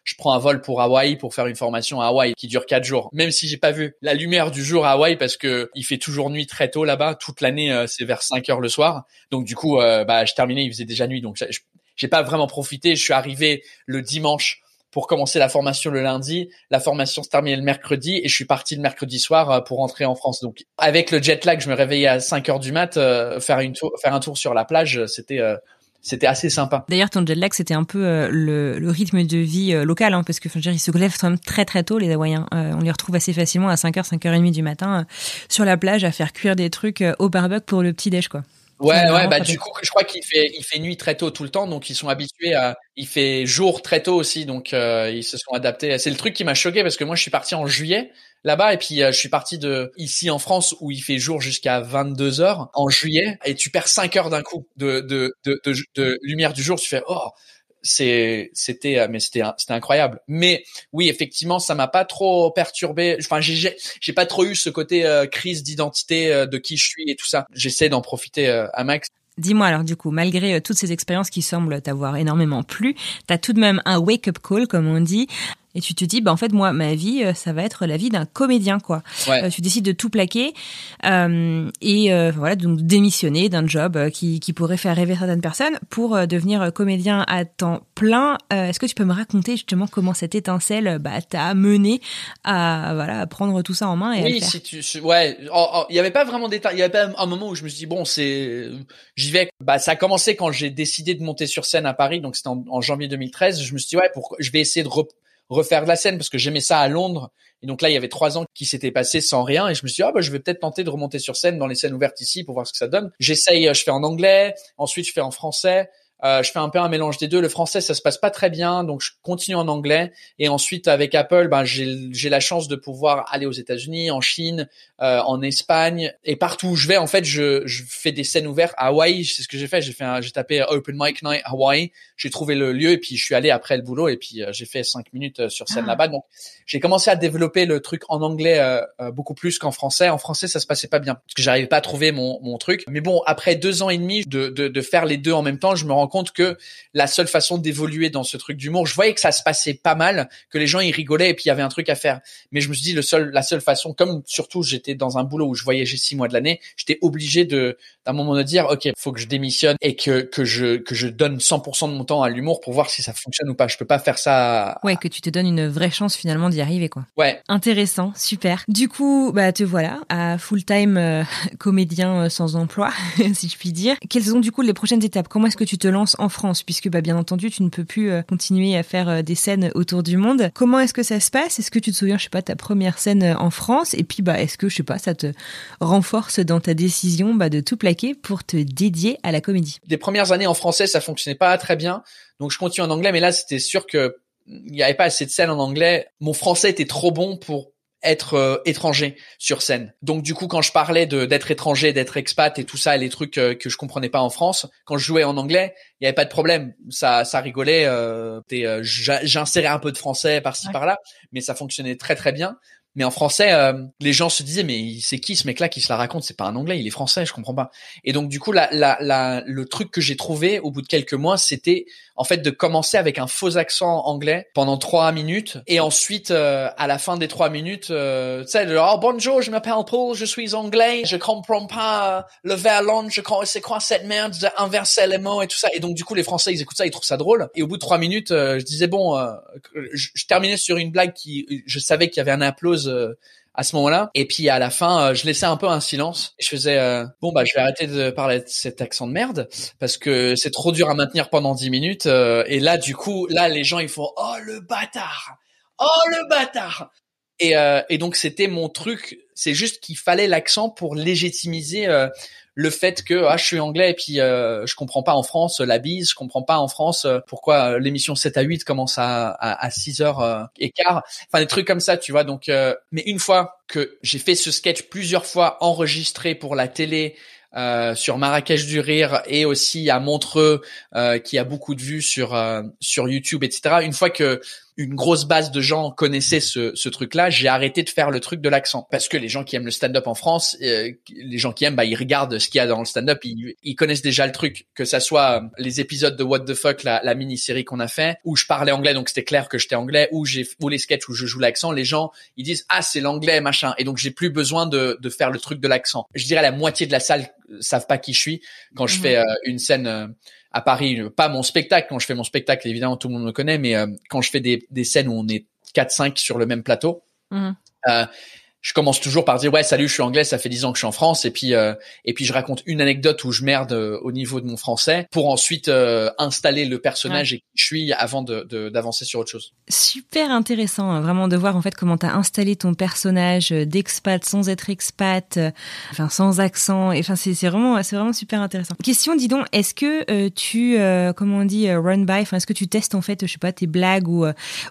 je prends un vol pour Hawaï pour faire une formation à Hawaï qui dure quatre jours. Même si j'ai pas vu la lumière du jour à Hawaï parce que il fait toujours nuit très tôt là-bas. Toute l'année, c'est vers 5 heures le soir. Donc du coup, bah je terminais, il faisait déjà nuit. Donc j'ai pas vraiment profité. Je suis arrivé le dimanche pour commencer la formation le lundi. La formation se terminait le mercredi et je suis parti le mercredi soir euh, pour rentrer en France. Donc avec le jet lag, je me réveillais à 5 heures du mat, euh, faire une tour, faire un tour sur la plage, c'était euh, c'était assez sympa. D'ailleurs, ton jet lag, c'était un peu le, le, rythme de vie local, hein, parce que enfin, ils se lèvent quand même très très tôt, les Hawaïens. on les retrouve assez facilement à 5h, 5h30 du matin sur la plage à faire cuire des trucs au barbecue pour le petit déj, quoi. Ouais, ouais, bah du coup, je crois qu'il fait, il fait nuit très tôt tout le temps, donc ils sont habitués à, il fait jour très tôt aussi, donc euh, ils se sont adaptés. C'est le truc qui m'a choqué parce que moi je suis parti en juillet là-bas et puis euh, je suis parti de ici en France où il fait jour jusqu'à 22 heures en juillet et tu perds 5 heures d'un coup de de, de de, de lumière du jour, tu fais oh c'est c'était euh, mais c'était c'était incroyable. Mais oui effectivement ça m'a pas trop perturbé. Enfin j'ai j'ai pas trop eu ce côté euh, crise d'identité euh, de qui je suis et tout ça. J'essaie d'en profiter à max. Dis-moi alors du coup, malgré toutes ces expériences qui semblent t'avoir énormément plu, t'as tout de même un wake-up call, comme on dit, et tu te dis bah en fait moi ma vie euh, ça va être la vie d'un comédien quoi. Euh, tu décides de tout plaquer euh, et euh, voilà donc démissionner d'un job qui, qui pourrait faire rêver certaines personnes pour devenir comédien à temps plein. Est-ce que tu peux me raconter justement comment cette étincelle bah t'a mené à voilà à prendre tout ça en main et oui si tu ouais il y avait pas vraiment d'état il y avait pas un moment où je me suis dit bon c'est j'y vais. Bah ça a commencé quand j'ai décidé de monter sur scène à Paris donc c'était en, en, janvier 2013 je me suis dit ouais pour je vais essayer de refaire de la scène parce que j'aimais ça à Londres. Et donc là, il y avait trois ans qui s'étaient passés sans rien. Et je me suis dit, ah, bah, je vais peut-être tenter de remonter sur scène dans les scènes ouvertes ici pour voir ce que ça donne. J'essaye, euh, je fais en anglais. Ensuite, je fais en français. Euh, je fais un peu un mélange des deux. Le français, ça se passe pas très bien, donc je continue en anglais. Et ensuite, avec Apple, ben, j'ai la chance de pouvoir aller aux États-Unis, en Chine, euh, en Espagne et partout où je vais. En fait, je, je fais des scènes ouvertes à Hawaï. C'est ce que j'ai fait. J'ai fait, j'ai tapé Open Mic Night Hawaii. J'ai trouvé le lieu et puis je suis allé après le boulot et puis euh, j'ai fait cinq minutes euh, sur scène ah. là-bas. Donc, j'ai commencé à développer le truc en anglais euh, beaucoup plus qu'en français. En français, ça se passait pas bien parce que j'arrivais pas à trouver mon, mon truc. Mais bon, après deux ans et demi de, de, de faire les deux en même temps, je me rends compte que la seule façon d'évoluer dans ce truc d'humour, je voyais que ça se passait pas mal, que les gens y rigolaient et puis il y avait un truc à faire. Mais je me suis dit le seul, la seule façon, comme surtout j'étais dans un boulot où je voyageais six mois de l'année, j'étais obligé de, d'un moment de dire, ok, faut que je démissionne et que que je que je donne 100% de mon temps à l'humour pour voir si ça fonctionne ou pas. Je peux pas faire ça. Ouais, que tu te donnes une vraie chance finalement d'y arriver, quoi. Ouais. Intéressant, super. Du coup, bah te voilà à full time euh, comédien euh, sans emploi, si je puis dire. Quelles sont du coup les prochaines étapes? Comment est-ce que tu te lances en France, puisque bah, bien entendu, tu ne peux plus euh, continuer à faire euh, des scènes autour du monde. Comment est-ce que ça se passe? Est-ce que tu te souviens, je sais pas, ta première scène en France? Et puis, bah, est-ce que, je sais pas, ça te renforce dans ta décision bah, de tout plaquer pour te dédier à la comédie? Des premières années en français, ça fonctionnait pas très bien, donc je continue en anglais, mais là, c'était sûr que il n'y avait pas assez de scènes en anglais. Mon français était trop bon pour être euh, étranger sur scène. Donc du coup, quand je parlais de d'être étranger, d'être expat et tout ça, les trucs euh, que je comprenais pas en France, quand je jouais en anglais, il y avait pas de problème. Ça ça rigolait. Euh, euh J'insérais un peu de français par-ci par-là, mais ça fonctionnait très très bien. Mais en français, les gens se disaient mais c'est qui ce mec-là qui se la raconte? C'est pas un anglais, il est français, je comprends pas. Et donc du coup, la, la, la le truc que j'ai trouvé au bout de quelques mois, c'était en fait de commencer avec un faux accent anglais pendant trois minutes et ensuite euh, à la fin des trois minutes euh, tu sais oh bonjour je m'appelle Paul je suis anglais je comprends pas le verlan je crois c'est quoi cette merde d'inverser les mots et tout ça. Et donc du coup les français ils écoutent ça ils trouvent ça drôle. Et au bout de trois minutes euh, je disais bon je, je, terminais sur une blague qui je savais qu'il y avait un applause à ce moment-là. Et puis à la fin, euh, je laissais un peu un silence. Je faisais euh, bon bah je vais arrêter de parler de cet accent de merde parce que c'est trop dur à maintenir pendant dix minutes. Euh, et là du coup, là les gens ils font oh le bâtard, oh le bâtard. Et, et donc c'était mon truc. C'est juste qu'il fallait l'accent pour légitimiser le fait que ah je suis anglais et puis euh, je comprends pas en France la bise, je comprends pas en France euh, pourquoi euh, l'émission 7 à 8 commence à à, à 6 heures euh, et quart, enfin des trucs comme ça, tu vois. Donc mais une fois que j'ai fait ce sketch plusieurs fois enregistré pour la télé euh, sur Marrakech du rire et aussi à Montreux euh, qui a beaucoup de vues sur sur YouTube etc. Une fois que une grosse base de gens connaissaient ce, ce truc-là, j'ai arrêté de faire le truc de l'accent. Parce que les gens qui aiment le stand-up en France, euh, les gens qui aiment, bah, ils regardent ce qu'il y a dans le stand-up, ils, ils, connaissent déjà le truc. Que ça soit les épisodes de What the Fuck, la, la mini-série qu'on a fait, où je parlais anglais, donc c'était clair que j'étais anglais, ou j'ai ou les sketchs où je joue l'accent, les gens, ils disent, ah, c'est l'anglais, machin. Et donc, j'ai plus besoin de, de faire le truc de l'accent. Je dirais la moitié de la salle savent pas qui je suis quand je mhm. fais euh, une scène euh, à Paris, pas mon spectacle. Quand je fais mon spectacle, évidemment, tout le monde me connaît, mais euh, quand je fais des, des scènes où on est 4-5 sur le même plateau, mmh. euh, je commence toujours par dire ouais salut je suis anglais ça fait dix ans que je suis en France et puis euh, et puis je raconte une anecdote où je merde euh, au niveau de mon français pour ensuite euh, installer le personnage et qui je suis avant de d'avancer sur autre chose. Super intéressant hein, vraiment de voir en fait comment tu as installé ton personnage d'expat sans être expat enfin sans accent et enfin c'est c'est vraiment c'est vraiment super intéressant. Question dis donc est-ce que tu comment on dit run by enfin est-ce que tu testes en fait je sais pas tes blagues ou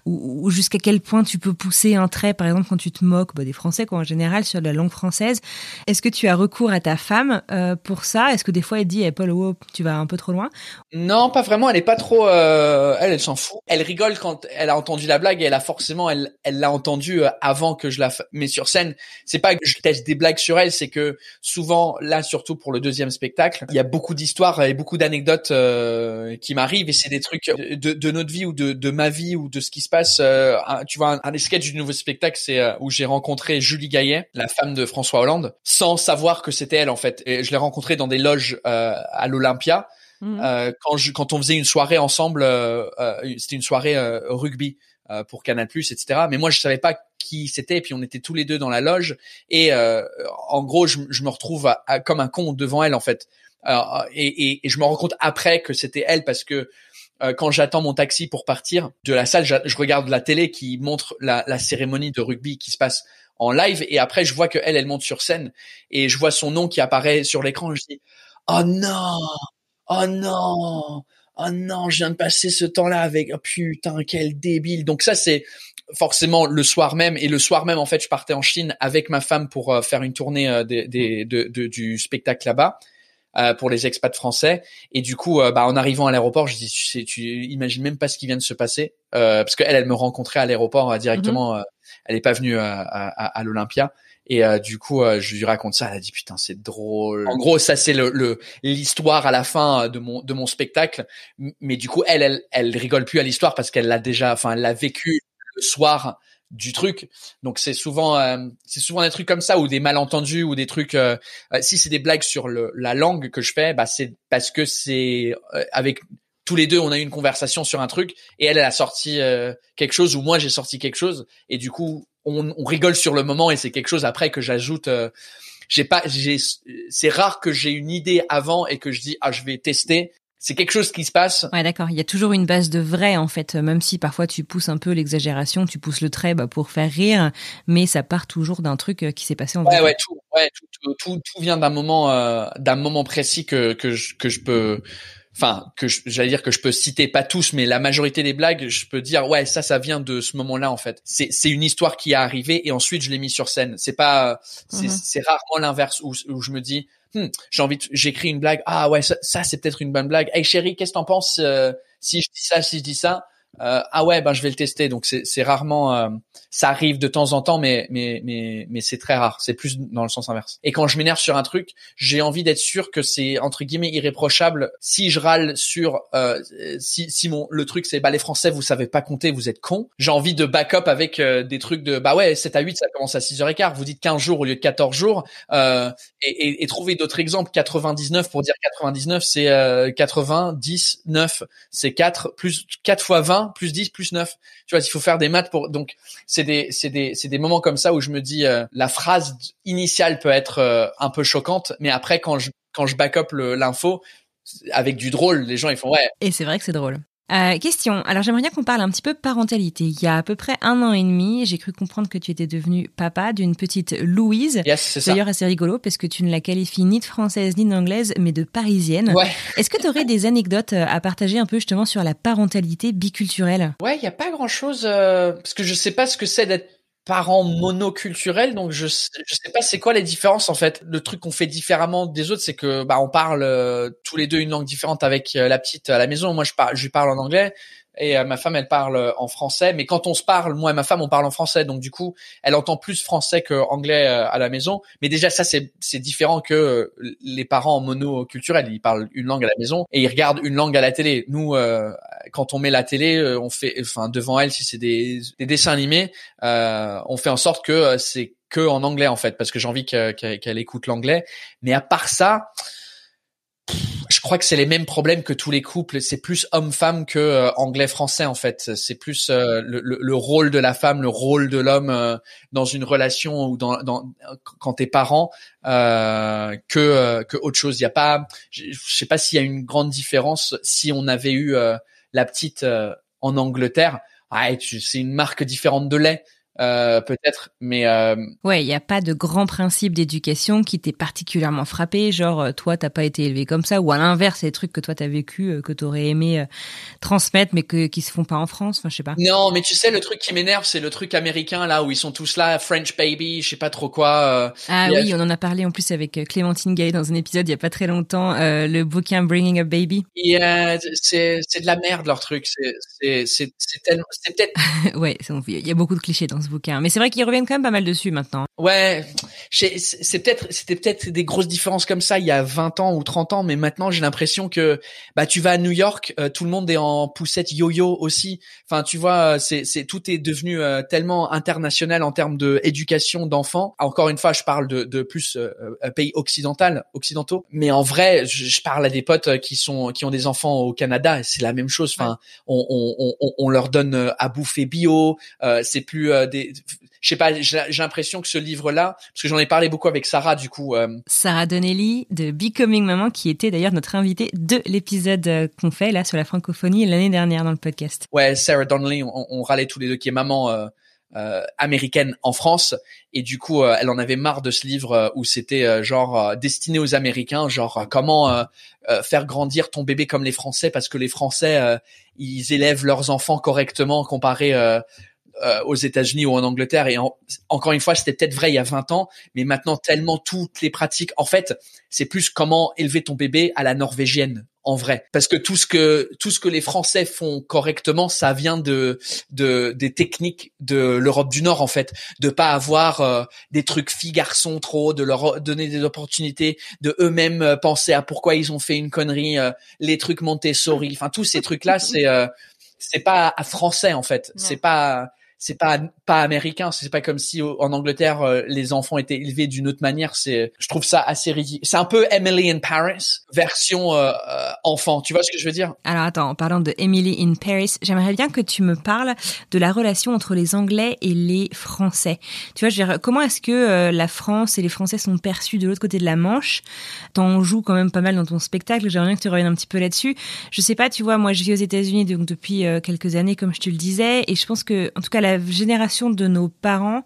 ou, ou jusqu'à quel point tu peux pousser un trait par exemple quand tu te moques bah, des Français en général sur la langue française. Est-ce que tu as recours à ta femme euh, pour ça? Est-ce que des fois elle dit, hey, Paul, oh, tu vas un peu trop loin? Non, pas vraiment. Elle est pas trop. Euh, elle, elle s'en fout. Elle rigole quand elle a entendu la blague et elle a forcément, elle, elle l'a entendu euh, avant que je la. mette sur scène, c'est pas que je teste des blagues sur elle, c'est que souvent, là, surtout pour le deuxième spectacle, il y a beaucoup d'histoires et beaucoup d'anecdotes qui m'arrivent et c'est des trucs de, notre vie ou de, de ma vie ou de ce qui se passe. tu vois, un, un des sketchs du nouveau spectacle, c'est où j'ai rencontré Julie Gaillet, la femme de François Hollande, sans savoir que c'était elle en fait. Et je l'ai rencontrée dans des loges euh, à l'Olympia. Mmh. Euh, quand, je, quand on faisait une soirée ensemble, euh, c'était une soirée rugby pour Canal+, etc. Mais moi, je savais pas qui c'était, et puis on était tous les deux dans la loge, et en gros, je, je me retrouve comme un con devant elle en fait. Et, et, et, je me rends compte après que c'était elle parce que quand j'attends mon taxi pour partir de la salle, je, je regarde la télé qui montre la, la, cérémonie de rugby qui se passe en live et après je vois que elle elle monte sur scène et je vois son nom qui apparaît sur l'écran je dis oh non oh non oh non je viens de passer ce temps-là avec oh putain quel débile donc ça c'est forcément le soir même et le soir même en fait je partais en Chine avec ma femme pour euh, faire une tournée euh, des, des, de, de, du spectacle là-bas euh, pour les expats français. Et du coup, bah, en arrivant à l'aéroport, je dis, tu, sais, tu imagines même pas ce qui vient de se passer, parce qu'elle, elle me rencontrait à l'aéroport directement. Mhm. Elle est pas venue à, à, à l'Olympia. Et du coup, je lui raconte ça. Elle a dit putain, c'est drôle. En gros, ça c'est le l'histoire à la fin de mon de mon spectacle. Mais du coup, elle elle elle rigole plus à l'histoire parce qu'elle l'a déjà, enfin, elle l'a vécu le soir du truc. Donc c'est souvent euh, c'est souvent des trucs comme ça ou des malentendus ou des trucs euh, euh, si c'est des blagues sur le, la langue que je fais, bah c'est parce que c'est avec tous les deux on a eu une conversation sur un truc et elle elle a sorti quelque chose ou moi j'ai sorti quelque chose et du coup on, on rigole sur le moment et c'est quelque chose après que j'ajoute j'ai pas j'ai c'est rare que j'ai une idée avant et que je dis ah je vais tester c'est quelque chose qui se passe. Ouais, d'accord. Il y a toujours une base de vrai en fait, même si parfois tu pousses un peu l'exagération, tu pousses le trait bah, pour faire rire, mais ça part toujours d'un truc euh, qui s'est passé en vrai. Ouais, ouais, tout, ouais, tout, tout, tout, vient d'un moment, euh, d'un moment précis que que je, que je peux enfin que j'allais dire que je peux citer pas tous mais la majorité des blagues je peux dire ouais ça ça vient de ce moment-là en fait. C'est c'est une histoire qui est arrivée et ensuite je l'ai mis sur scène. C'est pas c'est mhm. c'est rarement l'inverse où, où je me dis hmm, j'ai envie j'écris une blague. Ah ouais ça, ça c'est peut-être une bonne blague. Hey chérie qu'est-ce que t'en penses euh, si je dis ça si je dis ça? Euh, ah ouais ben je vais le tester. Donc c'est rarement euh, ça arrive de temps en temps mais mais mais mais c'est très rare. C'est plus dans le sens inverse. Et quand je m'énerve sur un truc j'ai envie d'être sûr que c'est entre guillemets irréprochable. Si je râle sur euh, si si mon le truc c'est bah les français vous savez pas compter vous êtes cons. J'ai envie de backup avec des trucs de bah ouais 7 à 8 ça commence à 6h15 vous dites 15 jours au lieu de 14 jours. Et, et, et trouver d'autres exemples. 99 pour dire 99 c'est 80 10 9 c'est 4 plus 4 fois 20 plus 10, plus 9. Tu vois, il faut faire des maths pour. Donc, c'est des, c'est des, c'est des moments comme ça où je me dis, euh, la phrase initiale peut être euh, un peu choquante, mais après, quand je, quand je back up l'info, avec du drôle, les gens ils font ouais. Et c'est vrai que c'est drôle. Euh, question. Alors j'aimerais bien qu'on parle un petit peu parentalité. Il y a à peu près un an et demi, j'ai cru comprendre que tu étais devenu papa d'une petite Louise. Yes, c'est ça. D'ailleurs assez rigolo parce que tu ne la qualifies ni de française ni d'anglaise, mais de parisienne. Ouais. Est-ce que tu aurais des anecdotes euh, à partager un peu justement sur la parentalité biculturelle? Ouais, il y a pas grand chose euh, parce que je sais pas ce que c'est d'être parents monoculturels, donc je je sais pas c'est quoi les différences en fait. Le truc qu'on fait différemment des autres, c'est que bah on parle euh, tous les deux une langue différente avec euh, la petite à la maison. Moi je parle je lui parle en anglais, et euh, ma femme elle parle euh, en français. Mais quand on se parle moi et ma femme on parle en français. Donc du coup elle entend plus français que anglais euh, à la maison. Mais déjà ça c'est c'est différent que les parents monoculturels. Ils parlent une langue à la maison et ils regardent une langue à la télé. Nous quand on met la télé on fait enfin devant elle si c'est des, des dessins animés on fait en sorte que c'est que en anglais en fait parce que j'ai envie qu'elle écoute l'anglais mais à part ça je crois que c'est les mêmes problèmes que tous les couples. C'est plus homme-femme que euh, anglais-français en fait. C'est plus euh, le, le, rôle de la femme, le rôle de l'homme euh, dans une relation ou dans, dans quand t'es parent que que autre chose. Il y a pas, je, sais pas s'il y a une grande différence si on avait eu la petite en Angleterre. Ah, c'est une marque différente de lait. Euh, peut-être, mais euh... ouais, il n'y a pas de grand principe d'éducation qui t'est particulièrement frappé, genre euh, toi t'as pas été élevé comme ça, ou à l'inverse, des trucs que toi t'as vécu, euh, que t'aurais aimé transmettre, mais que qui se font pas en France, enfin je sais pas. Non, mais tu sais le truc qui m'énerve, c'est le truc américain là où ils sont tous là, French baby, je sais pas trop quoi. ah oui, on en a parlé en plus avec Clémentine Gay dans un épisode il y a pas très longtemps, le bouquin Bringing a Baby. C'est c'est de la merde leur truc, c'est c'est c'est c'est tellement, c'est peut-être. ouais, il y a beaucoup de clichés dans ce bouquin. Mais c'est vrai qu'ils reviennent quand même pas mal dessus maintenant. Ouais, c'est peut-être c'était peut-être des grosses différences comme ça il y a 20 ans ou 30 ans, mais maintenant j'ai l'impression que bah tu vas à New York, euh, tout le monde est en poussette yo-yo aussi. Enfin, tu vois, c'est c'est tout est devenu euh, tellement international en termes de éducation d'enfants. Encore une fois, je parle de de plus euh, pays occidental, occidentaux, mais en vrai, je, parle à des potes qui sont qui ont des enfants au Canada, c'est la même chose. Enfin, on, on, on, on leur donne à bouffer bio, c'est plus des je sais pas, j'ai l'impression que ce livre-là, parce que j'en ai parlé beaucoup avec Sarah, du coup. Euh... Sarah Donnelly de Becoming Maman, qui était d'ailleurs notre invitée de l'épisode euh, qu'on fait là sur la francophonie l'année dernière dans le podcast. Ouais, Sarah Donnelly, on, on râlait tous les deux, qui est maman. Euh, euh, américaine en France et du coup euh, elle en avait marre de ce livre euh, où c'était genre destiné aux Américains genre comment faire grandir ton bébé comme les Français parce que les Français ils élèvent leurs enfants correctement comparé euh, aux États-Unis ou en Angleterre. Et encore une fois, c'était peut-être vrai il y a 20 ans, mais maintenant tellement toutes les pratiques. En fait, c'est plus comment élever ton bébé à la norvégienne en vrai, parce que tout ce que tout ce que les Français font correctement, ça vient de de des techniques de l'Europe du Nord en fait, de pas avoir euh, des trucs filles garçons trop, de leur donner des opportunités, de eux-mêmes euh, penser à pourquoi ils ont fait une connerie, les trucs Montessori, enfin tous ces trucs là, c'est c'est pas à français en fait, c'est pas c'est pas pas américain. C'est pas comme si en Angleterre euh, les enfants étaient élevés d'une autre manière. C'est, je trouve ça assez ridicule. C'est un peu Emily in Paris version euh, euh, enfant. Tu vois ce que je veux dire? Alors attends, en parlant de Emily in Paris, j'aimerais bien que tu me parles de la relation entre les Anglais et les Français. Tu vois, je veux dire, comment est-ce que la France et les Français sont perçus de l'autre côté de la Manche? T'en joues quand même pas mal dans ton spectacle. J'aimerais bien que tu reviennes un petit peu là-dessus. Je sais pas, tu vois, moi je vis aux États-Unis donc depuis quelques années, comme je te le disais, et je pense que, en tout cas, la génération de nos parents,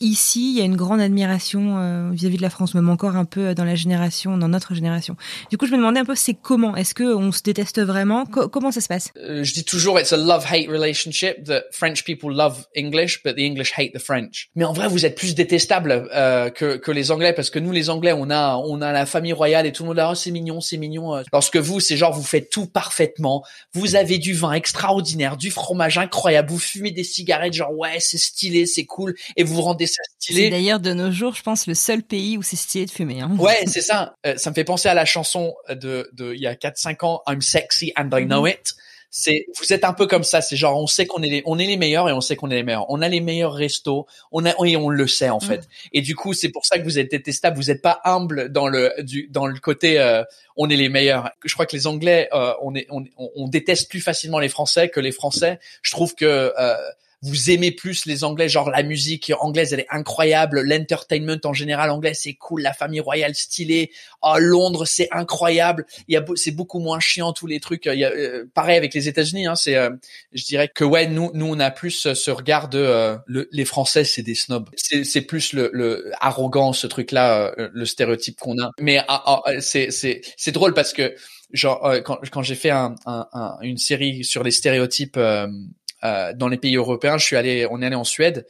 ici, il y a une grande admiration euh, vis-à-vis de la France, même encore un peu dans la génération, dans notre génération. Du coup, je me demandais un peu, c'est comment? Est-ce que on se déteste vraiment? Comment ça se passe? Euh, Je dis toujours, it's a love-hate relationship. The French people love English, but the English hate the French. Mais en vrai, vous êtes plus détestables euh, que, que les Anglais, parce que nous, les Anglais, on a on a la famille royale et tout le monde là, oh, c'est mignon, c'est mignon. Lorsque vous, c'est genre, vous faites tout parfaitement. Vous avez du vin extraordinaire, du fromage incroyable, vous fumez des cigarettes, genre ouais, c'est stylé, c'est cool, et vous rendez ça stylé. C'est d'ailleurs de nos jours, je pense, le seul pays où c'est stylé de fumer. Hein. Ouais, c'est ça. Euh, ça me fait penser à la chanson de, de il y a 4-5 ans, I'm sexy and I know mhm. it. C'est, vous êtes un peu comme ça. C'est genre, on sait qu'on est les, on est les meilleurs et on sait qu'on est les meilleurs. On a les meilleurs restos. On a, et on le sait en fait. Mhm. Et du coup, c'est pour ça que vous êtes détestable. Vous n'êtes pas humble dans le, du, dans le côté, euh, on est les meilleurs. Je crois que les Anglais, euh, on est, on, on, déteste plus facilement les Français que les Français. Je trouve que vous aimez plus les Anglais, genre la musique anglaise, elle est incroyable, l'entertainment en général anglais, c'est cool, la famille royale stylée, oh, Londres, c'est incroyable, il y a, c'est beaucoup moins chiant tous les trucs. Il y a, euh, pareil avec les États-Unis, hein, c'est, euh, je dirais que ouais, nous, nous on a plus ce regard de euh, les Français, c'est des snobs, c'est, plus le, le arrogant ce truc-là, le stéréotype qu'on a. Mais ah, ah, c'est, c'est, c'est drôle parce que genre quand, quand j'ai fait un, un, une série sur les stéréotypes euh, dans les pays européens. Je suis allé, on est allé en Suède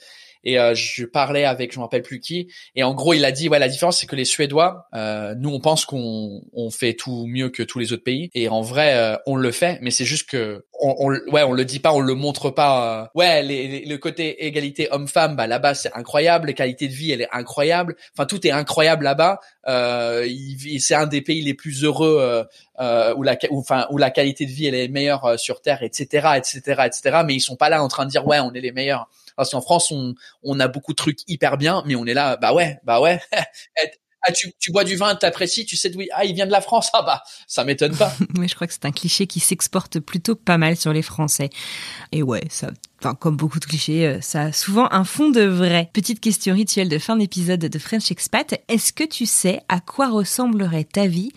et euh, je parlais avec je me rappelle plus qui. Et en gros il a dit ouais la différence c'est que les Suédois euh, nous on pense qu'on on fait tout mieux que tous les autres pays. Et en vrai euh, on le fait mais c'est juste que on, on, ouais on le dit pas on le montre pas euh, ouais les, le côté égalité homme-femme bah là-bas c'est incroyable. La qualité de vie elle est incroyable. Enfin tout est incroyable là-bas. Euh, c'est un des pays les plus heureux euh, où la enfin où la qualité de vie elle est meilleure sur terre etc etc etc mais ils sont pas là en train de dire ouais on est les meilleurs parce qu'en France, on, a beaucoup de trucs hyper bien, mais on est là, bah ouais, bah ouais. ah, tu, tu bois du vin, t'apprécies, tu sais d'où ah il vient de la France, ah bah ça m'étonne pas. Mais je crois que c'est un cliché qui s'exporte plutôt pas mal sur les Français. Et ouais, ça, comme beaucoup de clichés, euh, ça a souvent un fond de vrai. Petite question rituelle de fin d'épisode de French Expat. Est-ce que tu sais à quoi ressemblerait ta vie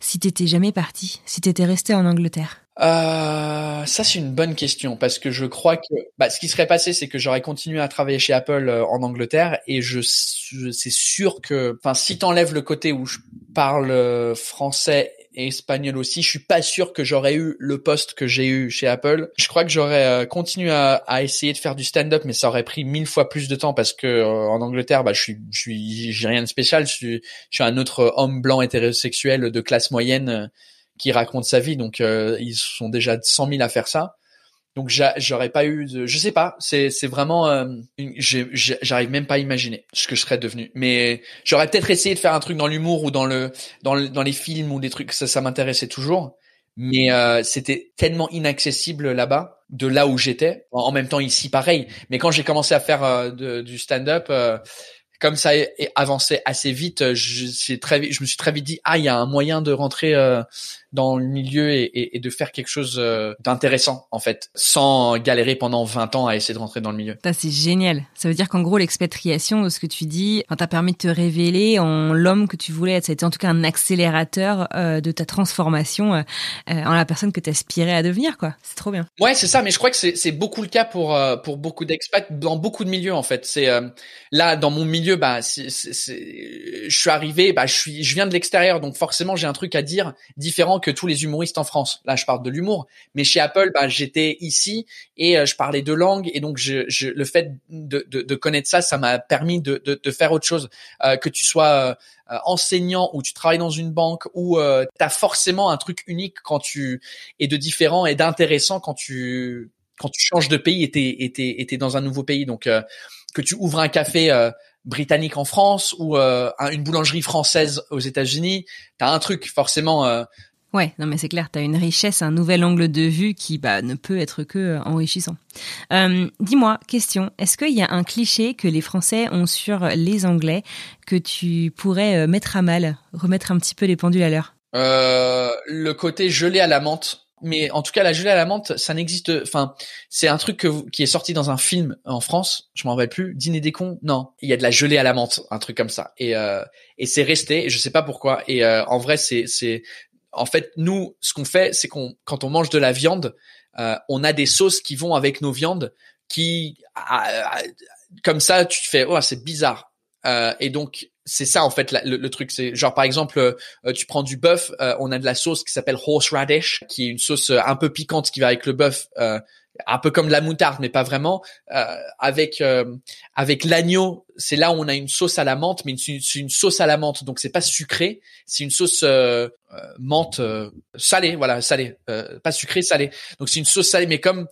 si t'étais jamais parti, si t'étais resté en Angleterre? Euh, ça c'est une bonne question parce que je crois que bah, ce qui serait passé c'est que j'aurais continué à travailler chez Apple euh, en Angleterre et je, c'est sûr que enfin si t'enlèves le côté où je parle euh, français et espagnol aussi, je suis pas sûr que j'aurais eu le poste que j'ai eu chez Apple. Je crois que j'aurais euh, continué à, à, essayer de faire du stand-up, mais ça aurait pris mille fois plus de temps parce que en Angleterre, bah, je suis, je suis, j'ai rien de spécial. Je suis, je suis un autre homme blanc hétérosexuel de classe moyenne qui raconte sa vie. Donc euh, ils sont déjà 100 000 à faire ça. Donc j'aurais pas eu de, je sais pas, c'est c'est vraiment, euh, j'arrive même pas à imaginer ce que je serais devenu. Mais j'aurais peut-être essayé de faire un truc dans l'humour ou dans le dans le, dans les films ou des trucs, ça ça m'intéressait toujours. Mais euh, c'était tellement inaccessible là-bas, de là où j'étais. En même temps ici pareil. Mais quand j'ai commencé à faire du stand-up, comme ça a avancé assez vite, je, très, je me suis très vite dit ah il y a un moyen de rentrer dans le milieu et, et, de faire quelque chose euh, d'intéressant en fait, sans galérer pendant 20 ans à essayer de rentrer dans le milieu. c'est génial. Ça veut dire qu'en gros l'expatriation de ce que tu dis, t'a permis de te révéler en l'homme que tu voulais être. Ça a été en tout cas un accélérateur euh, de ta transformation euh, en la personne que tu aspirais à devenir quoi. C'est trop bien. Ouais, c'est ça. Mais je crois que c'est beaucoup le cas pour pour beaucoup d'expats dans beaucoup de milieux en fait. C'est là dans mon milieu, bah, c'est je suis arrivé, bah, je suis, je viens de l'extérieur, donc forcément j'ai un truc à dire différent que tous les humoristes en France. Là, je parle de l'humour, mais chez Apple, bah, j'étais ici et euh, je parlais deux langues et donc je, je le fait de, de, de, connaître ça, ça m'a permis de, de, de, faire autre chose. Euh, que tu sois euh, enseignant ou tu travailles dans une banque ou euh, tu as forcément un truc unique quand tu es de différent et d'intéressant quand tu quand tu changes de pays et t'es et dans un nouveau pays. Donc que tu ouvres un café britannique en France ou une boulangerie française aux États-Unis, t'as un truc forcément Ouais, non mais c'est clair, tu as une richesse, un nouvel angle de vue qui bah, ne peut être que euh, enrichissant. Euh, Dis-moi, question, est-ce qu'il y a un cliché que les Français ont sur les Anglais que tu pourrais euh, mettre à mal, remettre un petit peu les pendules à l'heure? Euh, Le côté gelé à la menthe. Mais en tout cas, la gelée à la menthe, ça n'existe. Enfin, c'est un truc qui est sorti dans un film en France. Je m'en rappelle plus. Dîner des cons? Non, il y a de la gelée à la menthe, un truc comme ça. Et euh, et c'est resté. Je sais pas pourquoi. Et euh, en vrai, c'est c'est en fait, nous, ce qu'on fait, c'est qu'on, quand on mange de la viande, euh, on a des sauces qui vont avec nos viandes, qui, comme ça, tu te fais, oh, c'est bizarre. Euh, et donc, c'est ça en fait le, truc. C'est genre par exemple, euh, tu prends du bœuf, on a de la sauce qui s'appelle horseradish, qui est une sauce un peu piquante qui va avec le bœuf un peu comme de la moutarde, mais pas vraiment. Euh, avec euh, avec l'agneau, c'est là où on a une sauce à la menthe, mais c'est une, sauce à la menthe, donc c'est pas sucré, c'est une sauce euh, euh menthe salée, voilà, salée, pas sucré, salée. Donc c'est une sauce salée, mais comme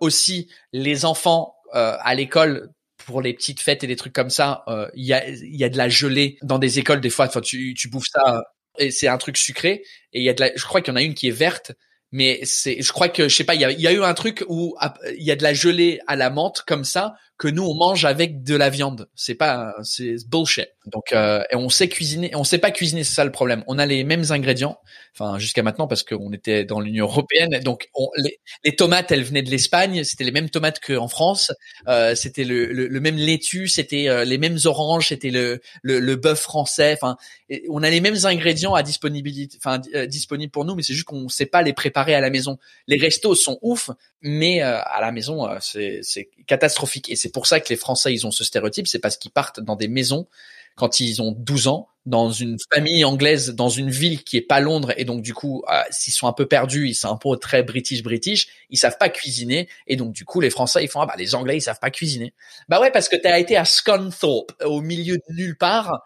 aussi les enfants à l'école pour les petites fêtes et des trucs comme ça, il y a il y a de la gelée dans des écoles des fois. Enfin, tu tu bouffes ça et c'est un truc sucré. Et il y a de la, je crois qu'il y en a une qui est verte mais c'est je crois que je sais pas il y a, y a eu un truc où il y a de la gelée à la menthe comme ça que nous on mange avec de la viande. C'est pas c'est bullshit. Donc euh, et on sait cuisiner, on sait pas cuisiner, c'est ça le problème. On a les mêmes ingrédients, enfin jusqu'à maintenant parce qu'on était dans l'Union européenne. Donc on, les, les, tomates, elles venaient de l'Espagne, c'était les mêmes tomates qu'en France, euh, c'était le, le, le, même laitue, c'était euh, les mêmes oranges, c'était le le, le bœuf français. Enfin, on a les mêmes ingrédients à disponibilité, enfin euh, disponibles pour nous, mais c'est juste qu'on sait pas les préparer à la maison. Les restos sont ouf, mais euh, à la maison c'est c'est catastrophique. Et c'est pour ça que les Français, ils ont ce stéréotype, c'est parce qu'ils partent dans des maisons quand ils ont 12 ans, dans une famille anglaise, dans une ville qui est pas Londres, et donc du coup, euh, s'ils sont un peu perdus, ils sont un peu très british british, ils savent pas cuisiner, et donc du coup, les Français, ils font ah bah les Anglais, ils savent pas cuisiner. Bah ouais, parce que tu as été à Scunthorpe, au milieu de nulle part.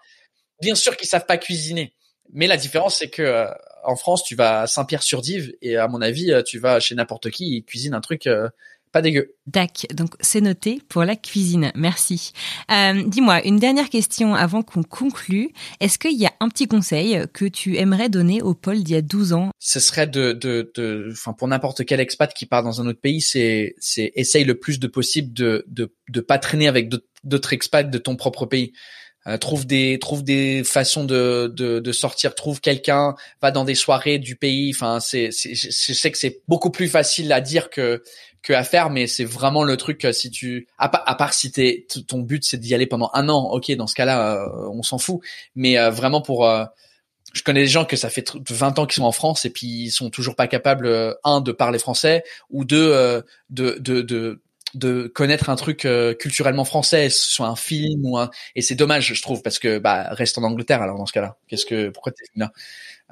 Bien sûr qu'ils savent pas cuisiner, mais la différence c'est que euh, en France, tu vas à Saint-Pierre-sur-Dive, et à mon avis, euh, tu vas chez n'importe qui, ils cuisinent un truc pas dégueu. Dac, donc c'est noté pour la cuisine. Merci. Euh, Dis-moi, une dernière question avant qu'on conclue. Est-ce qu'il y a un petit conseil que tu aimerais donner au Paul d'il y a 12 ans? Ce serait de, de, de, enfin pour n'importe quel expat qui part dans un autre pays, c'est, c'est essaye le plus de possible de, de, de pas traîner avec d'autres expats de ton propre pays. Euh, trouve des trouve des façons de, de, de sortir trouve quelqu'un va dans des soirées du pays. Enfin c'est je sais que c'est beaucoup plus facile à dire que que à faire, mais c'est vraiment le truc euh, si tu à, à part si t'es ton but c'est d'y aller pendant un an, ok dans ce cas-là euh, on s'en fout, mais euh, vraiment pour je connais des gens que ça fait 20 ans qu'ils sont en France et puis ils sont toujours pas capables un de parler français ou deux de, de, de de connaître un truc culturellement français, soit un film ou un et c'est dommage je trouve parce que bah reste en Angleterre alors dans ce cas-là. Qu'est-ce que pourquoi t'es là?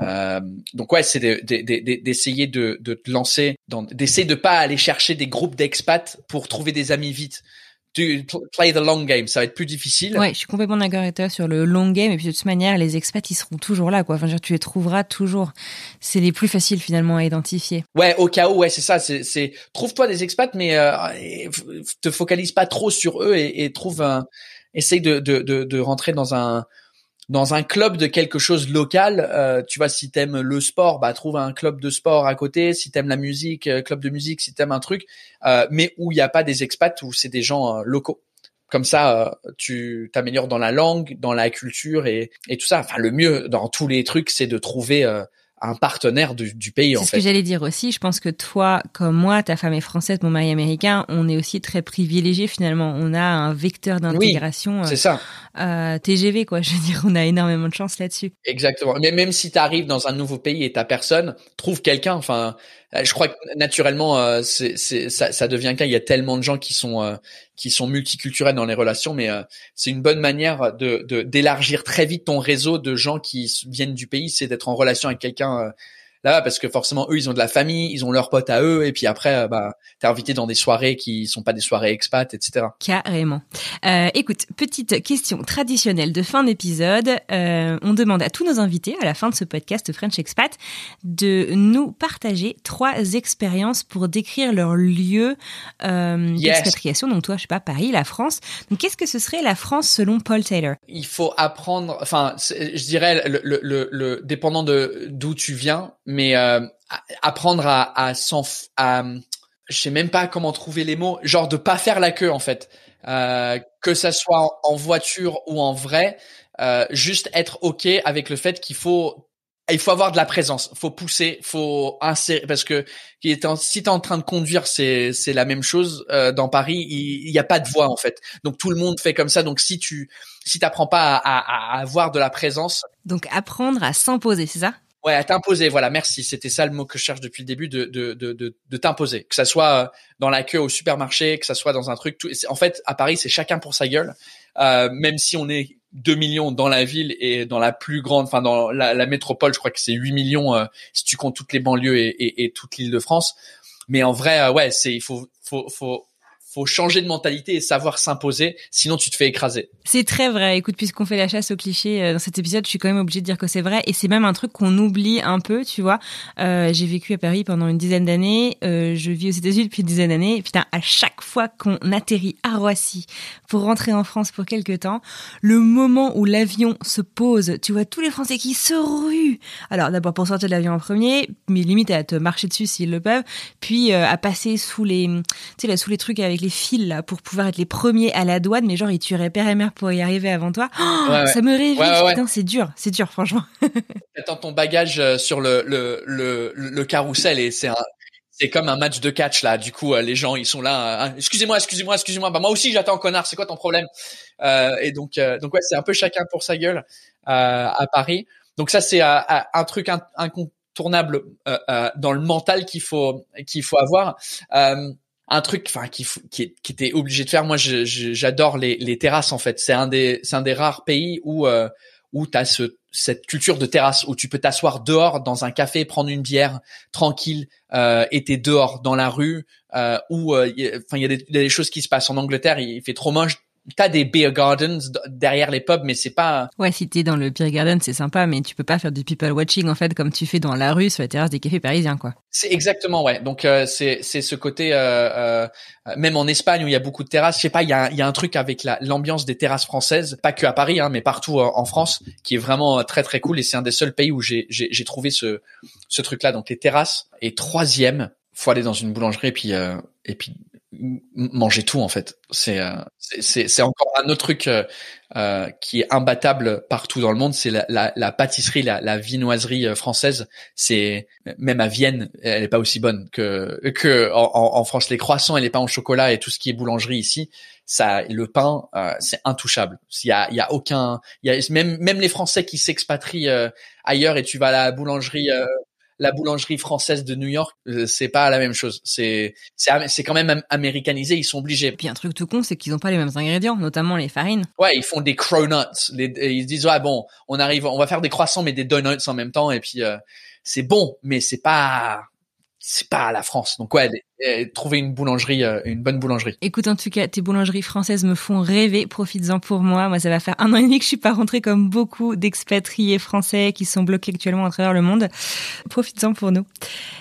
Euh, donc ouais, c'est d'essayer de, de, te lancer, d'essayer de pas aller chercher des groupes d'expats pour trouver des amis vite. Tu play the long game, ça va être plus difficile. Ouais, je suis complètement d'accord avec toi sur le long game. Et puis de toute manière, les expats, ils seront toujours là, quoi. Enfin, tu les trouveras toujours. C'est les plus faciles finalement à identifier. Ouais, au cas où, ouais, c'est ça. C'est, trouve-toi des expats, mais euh, te focalise pas trop sur eux et, et trouve un, essaye de, de, de, de rentrer dans un dans un club de quelque chose local, euh, tu vois, si t'aimes le sport, bah trouve un club de sport à côté. Si t'aimes la musique, euh, club de musique. Si t'aimes un truc, euh, mais où il n'y a pas des expats, où c'est des gens locaux. Comme ça, tu t'améliores dans la langue, dans la culture et, et tout ça. Enfin, le mieux dans tous les trucs, c'est de trouver un partenaire du, du pays en fait. C'est ce que j'allais dire aussi. Je pense que toi, comme moi, ta femme est française, mon mari est américain, on est aussi très privilégiés finalement. On a un vecteur d'intégration. c'est ça. Euh, TGV quoi. Je veux dire, on a énormément de chance là-dessus. Exactement. Mais même si tu arrives dans un nouveau pays et ta personne, trouve quelqu'un. Enfin, euh, je crois que naturellement, euh, ça, devient qu'un. Il y a tellement de gens qui sont euh, qui sont multiculturels dans les relations, mais c'est une bonne manière de, d'élargir très vite ton réseau de gens qui viennent du pays. C'est d'être en relation avec quelqu'un là parce que forcément eux ils ont de la famille, ils ont leurs potes à eux et puis après euh, bah t'es invité dans des soirées qui sont pas des soirées expats etc. Carrément. Euh, écoute petite question traditionnelle de fin d'épisode. Euh, on demande à tous nos invités à la fin de ce podcast French Expat de nous partager trois expériences pour décrire leur lieu euh, d'expatriation. Donc toi je sais pas Paris, la France. Donc qu'est-ce que ce serait la France selon Paul Taylor? Il faut apprendre. Enfin je dirais le, le, le, le dépendant de d'où tu viens mais euh, apprendre à à s'en à je sais même pas comment trouver les mots, genre de pas faire la queue en fait, euh, que ça soit en voiture ou en vrai, euh, juste être ok avec le fait qu'il faut il faut avoir de la présence, faut pousser, faut insérer parce que si t'es en train de conduire, c'est c'est la même chose euh, dans Paris. Il, y a pas de voix en fait, donc tout le monde fait comme ça. Donc si tu si t'apprends pas à, à, à avoir de la présence, donc apprendre à s'imposer, c'est ça? Ouais, à t'imposer. Voilà, merci. C'était ça le mot que je cherche depuis le début de de de de, t'imposer. Que ça soit euh, dans la queue au supermarché, que ça soit dans un truc. Tout, en fait, à Paris, c'est chacun pour sa gueule. Euh, même si on est 2 millions dans la ville et dans la plus grande, enfin dans la, la métropole, je crois que c'est 8 millions euh, si tu comptes toutes les banlieues et, et, et toute l'île de France. Mais en vrai, euh, ouais, c'est il faut faut faut faut changer de mentalité et savoir s'imposer, sinon tu te fais écraser. C'est très vrai. Écoute, puisqu'on fait la chasse aux clichés euh, dans cet épisode, je suis quand même obligée de dire que c'est vrai et c'est même un truc qu'on oublie un peu, tu vois. Euh, j'ai vécu à Paris pendant une dizaine d'années, euh, je vis aux États-Unis depuis une dizaine d'années. Putain, à chaque fois qu'on atterrit à Roissy pour rentrer en France pour quelques temps, le moment où l'avion se pose, tu vois tous les Français qui se ruent. Alors d'abord pour sortir de l'avion en premier, mais limite à te marcher dessus s'ils le peuvent, puis à passer sous les, tu sais sous les trucs avec les fils là pour pouvoir être les premiers à la douane, mais genre ils tueraient père et mère pour y arriver avant toi. Oh, ça me réveille. Putain, c'est dur, c'est dur, franchement. Attends ton bagage euh, sur le le le, le carrousel et c'est un c'est comme un match de catch là. Du coup, euh, les gens ils sont là. Hein. excusez-moi, excusez-moi, excusez-moi. Bah moi aussi j'attends connard. C'est quoi ton problème? Euh, Et donc donc ouais, c'est un peu chacun pour sa gueule à Paris. Donc ça c'est un truc incontournable dans le mental qu'il faut qu'il faut avoir un truc enfin qui, qui, qui était obligé de faire. Moi j'adore les, les terrasses en fait. C'est un des c'est un des rares pays où euh, où tu as ce, cette culture de terrasse où tu peux t'asseoir dehors dans un café prendre une bière tranquille euh, et t'es dehors dans la rue euh, où euh, enfin il y, a des choses qui se passent. En Angleterre il fait trop moche t'as des beer gardens derrière les pubs, mais c'est pas. Ouais, si t'es dans le beer garden, c'est sympa, mais tu peux pas faire du people watching en fait comme tu fais dans la rue sur la terrasse des cafés parisiens, quoi. C'est exactement ouais. Donc euh, c'est c'est ce côté euh, euh, même en Espagne où il y a beaucoup de terrasses, je sais pas, il y a il y a un truc avec la l'ambiance des terrasses françaises, pas que à Paris, hein, mais partout en France, qui est vraiment très très cool et c'est un des seuls pays où j'ai j'ai j'ai trouvé ce ce truc là. Donc les terrasses et troisième, faut aller dans une boulangerie et puis et puis manger tout en fait. C'est euh, c'est c'est encore un autre truc euh, euh, qui est imbattable partout dans le monde. C'est la, la, la, pâtisserie, la, la viennoiserie euh, française. C'est même à Vienne, elle est pas aussi bonne que que en, en, France. Les croissants et les pains au chocolat et tout ce qui est boulangerie ici, ça, le pain, c'est intouchable. Il y a il y a aucun, il y a même même les Français qui s'expatrient ailleurs et tu vas à la boulangerie la boulangerie française de New York, euh, c'est pas la même chose. C'est c'est quand même américanisé, ils sont obligés. Puis un truc tout con, c'est qu'ils ont pas les mêmes ingrédients, notamment les farines. Ouais, ils font des cronuts. Les, ils disent ouais bon, on arrive, on va faire des croissants mais des donuts en même temps et puis euh, c'est bon, mais c'est pas c'est pas la France. Donc ouais, trouver une boulangerie, euh, une bonne boulangerie. Écoute, en tout cas, tes boulangeries françaises me font rêver. Profites-en pour moi. Moi, ça va faire un an et demi que je suis pas rentrée comme beaucoup d'expatriés français qui sont bloqués actuellement à travers le monde. Profites-en pour nous.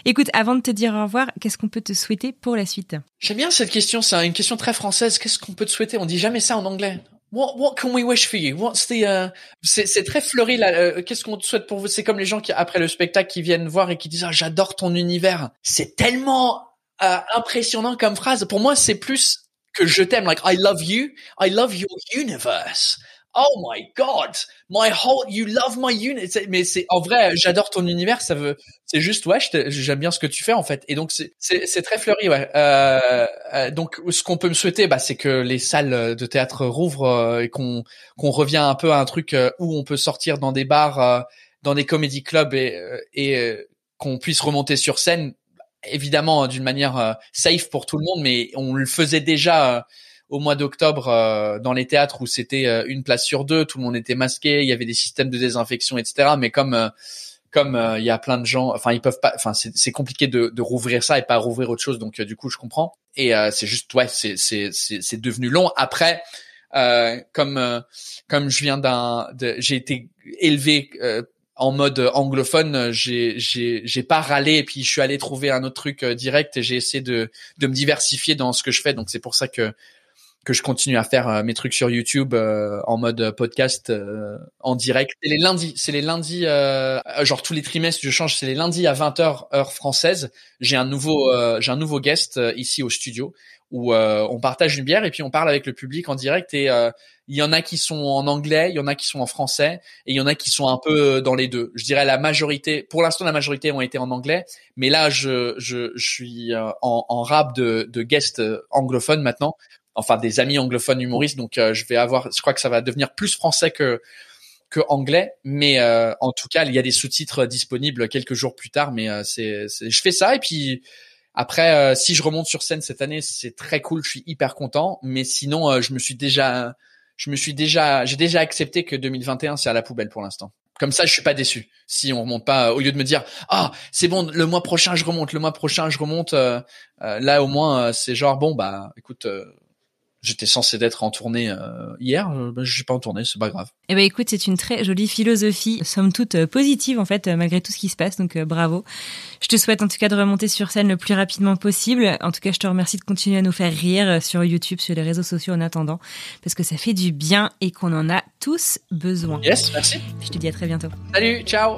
Écoute, avant de te dire au revoir, qu'est-ce qu'on peut te souhaiter pour la suite? J'aime bien cette question. C'est une question très française. Qu'est-ce qu'on peut te souhaiter? On dit jamais ça en anglais. What, what can we wish for you? What's the, uh... c'est, très fleuri là. Euh, qu'est-ce qu'on te souhaite pour vous? C'est comme les gens qui, après le spectacle, qui viennent voir et qui disent, ah, j'adore ton univers. C'est tellement euh, impressionnant comme phrase. Pour moi, c'est plus que je t'aime. Like, I love you. I love your universe oh my god, my whole, you love my unit. Mais c'est en vrai, j'adore ton univers. Ça veut, c'est juste ouais, j'aime bien ce que tu fais en fait. Et donc c'est très fleuri ouais. Euh, euh, donc ce qu'on peut me souhaiter, bah c'est que les salles de théâtre rouvrent euh, et qu'on qu'on revient un peu à un truc où on peut sortir dans des bars, dans des comédie clubs et qu'on puisse remonter sur scène évidemment d'une manière safe pour tout le monde, mais on le faisait déjà au mois d'octobre euh, dans les théâtres où c'était euh, une place sur deux, tout le monde était masqué, il y avait des systèmes de désinfection, etc. Mais comme euh, comme il y a plein de gens, enfin ils peuvent pas, enfin c'est compliqué de, de rouvrir ça et pas rouvrir autre chose. Donc du coup je comprends. Et c'est juste ouais, c'est c'est c'est devenu long. Après, comme comme je viens d'un, j'ai été élevé en mode anglophone, j'ai j'ai j'ai pas râlé et puis je suis allé trouver un autre truc direct et j'ai essayé de de me diversifier dans ce que je fais. Donc c'est pour ça que que je continue à faire mes trucs sur YouTube en mode podcast en direct. C'est les lundis, c'est les lundis, genre tous les trimestres, je change. C'est les lundis à 20h heure française. J'ai un nouveau, j'ai un nouveau guest ici au studio où on partage une bière et puis on parle avec le public en direct et il y en a qui sont en anglais, il y en a qui sont en français, et il y en a qui sont un peu dans les deux. Je dirais la majorité, pour l'instant la majorité ont été en anglais, mais là je, je, je suis euh, en, en rap de, de guests euh, anglophones maintenant, enfin des amis anglophones humoristes, donc euh, je vais avoir, je crois que ça va devenir plus français que que anglais, mais en tout cas il y a des sous-titres disponibles quelques jours plus tard, mais c'est, je fais ça. Et puis après si je remonte sur scène cette année c'est très cool, je suis hyper content, mais sinon je me suis déjà je me suis déjà, j'ai déjà accepté que 2021 c'est à la poubelle pour l'instant. Comme ça, je suis pas déçu. Si on remonte pas, au lieu de me dire ah c'est bon, le mois prochain je remonte, le mois prochain je remonte, euh, euh, là au moins euh, c'est genre bon bah écoute, j'étais censé d'être en tournée euh, hier, bah, je suis pas en tournée, c'est pas grave. Eh ben écoute, c'est une très jolie philosophie, somme toute euh, positive en fait, malgré tout ce qui se passe, donc bravo. Je te souhaite en tout cas de remonter sur scène le plus rapidement possible. En tout cas, je te remercie de continuer à nous faire rire sur YouTube, sur les réseaux sociaux en attendant, parce que ça fait du bien et qu'on en a tous besoin. Yes, merci. Je te dis à très bientôt. Salut, ciao.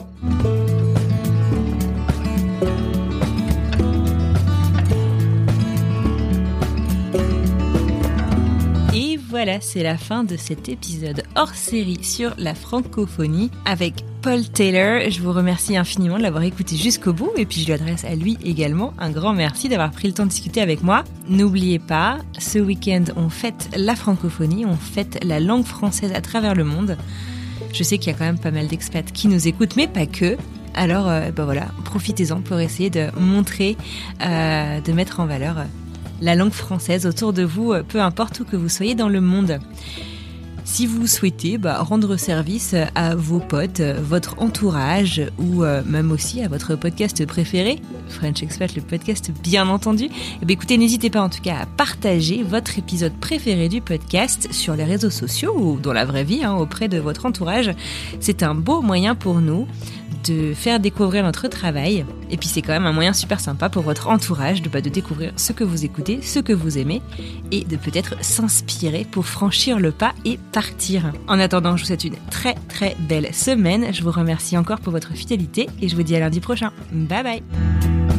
Voilà, c'est la fin de cet épisode hors série sur la francophonie avec Paul Taylor. Je vous remercie infiniment de l'avoir écouté jusqu'au bout et puis je lui adresse à lui également un grand merci d'avoir pris le temps de discuter avec moi. N'oubliez pas, ce week-end on fête la francophonie, on fête la langue française à travers le monde. Je sais qu'il y a quand même pas mal d'expats qui nous écoutent, mais pas que. Alors, ben voilà, profitez-en pour essayer de montrer, euh, de mettre en valeur la langue française autour de vous, euh, peu importe où que vous soyez dans le monde. Si vous souhaitez bah, rendre service à vos potes, votre entourage ou euh, même aussi à votre podcast préféré, French Expat, le podcast bien entendu, eh écoutez, n'hésitez pas en tout cas à partager votre épisode préféré du podcast sur les réseaux sociaux ou dans la vraie vie hein, auprès de votre entourage. C'est un beau moyen pour nous de faire découvrir notre travail. Et puis c'est quand même un moyen super sympa pour votre entourage de, bah, de découvrir ce que vous écoutez, ce que vous aimez, et de peut-être s'inspirer pour franchir le pas et partir. En attendant, je vous souhaite une très très belle semaine. Je vous remercie encore pour votre fidélité et je vous dis à lundi prochain. Bye bye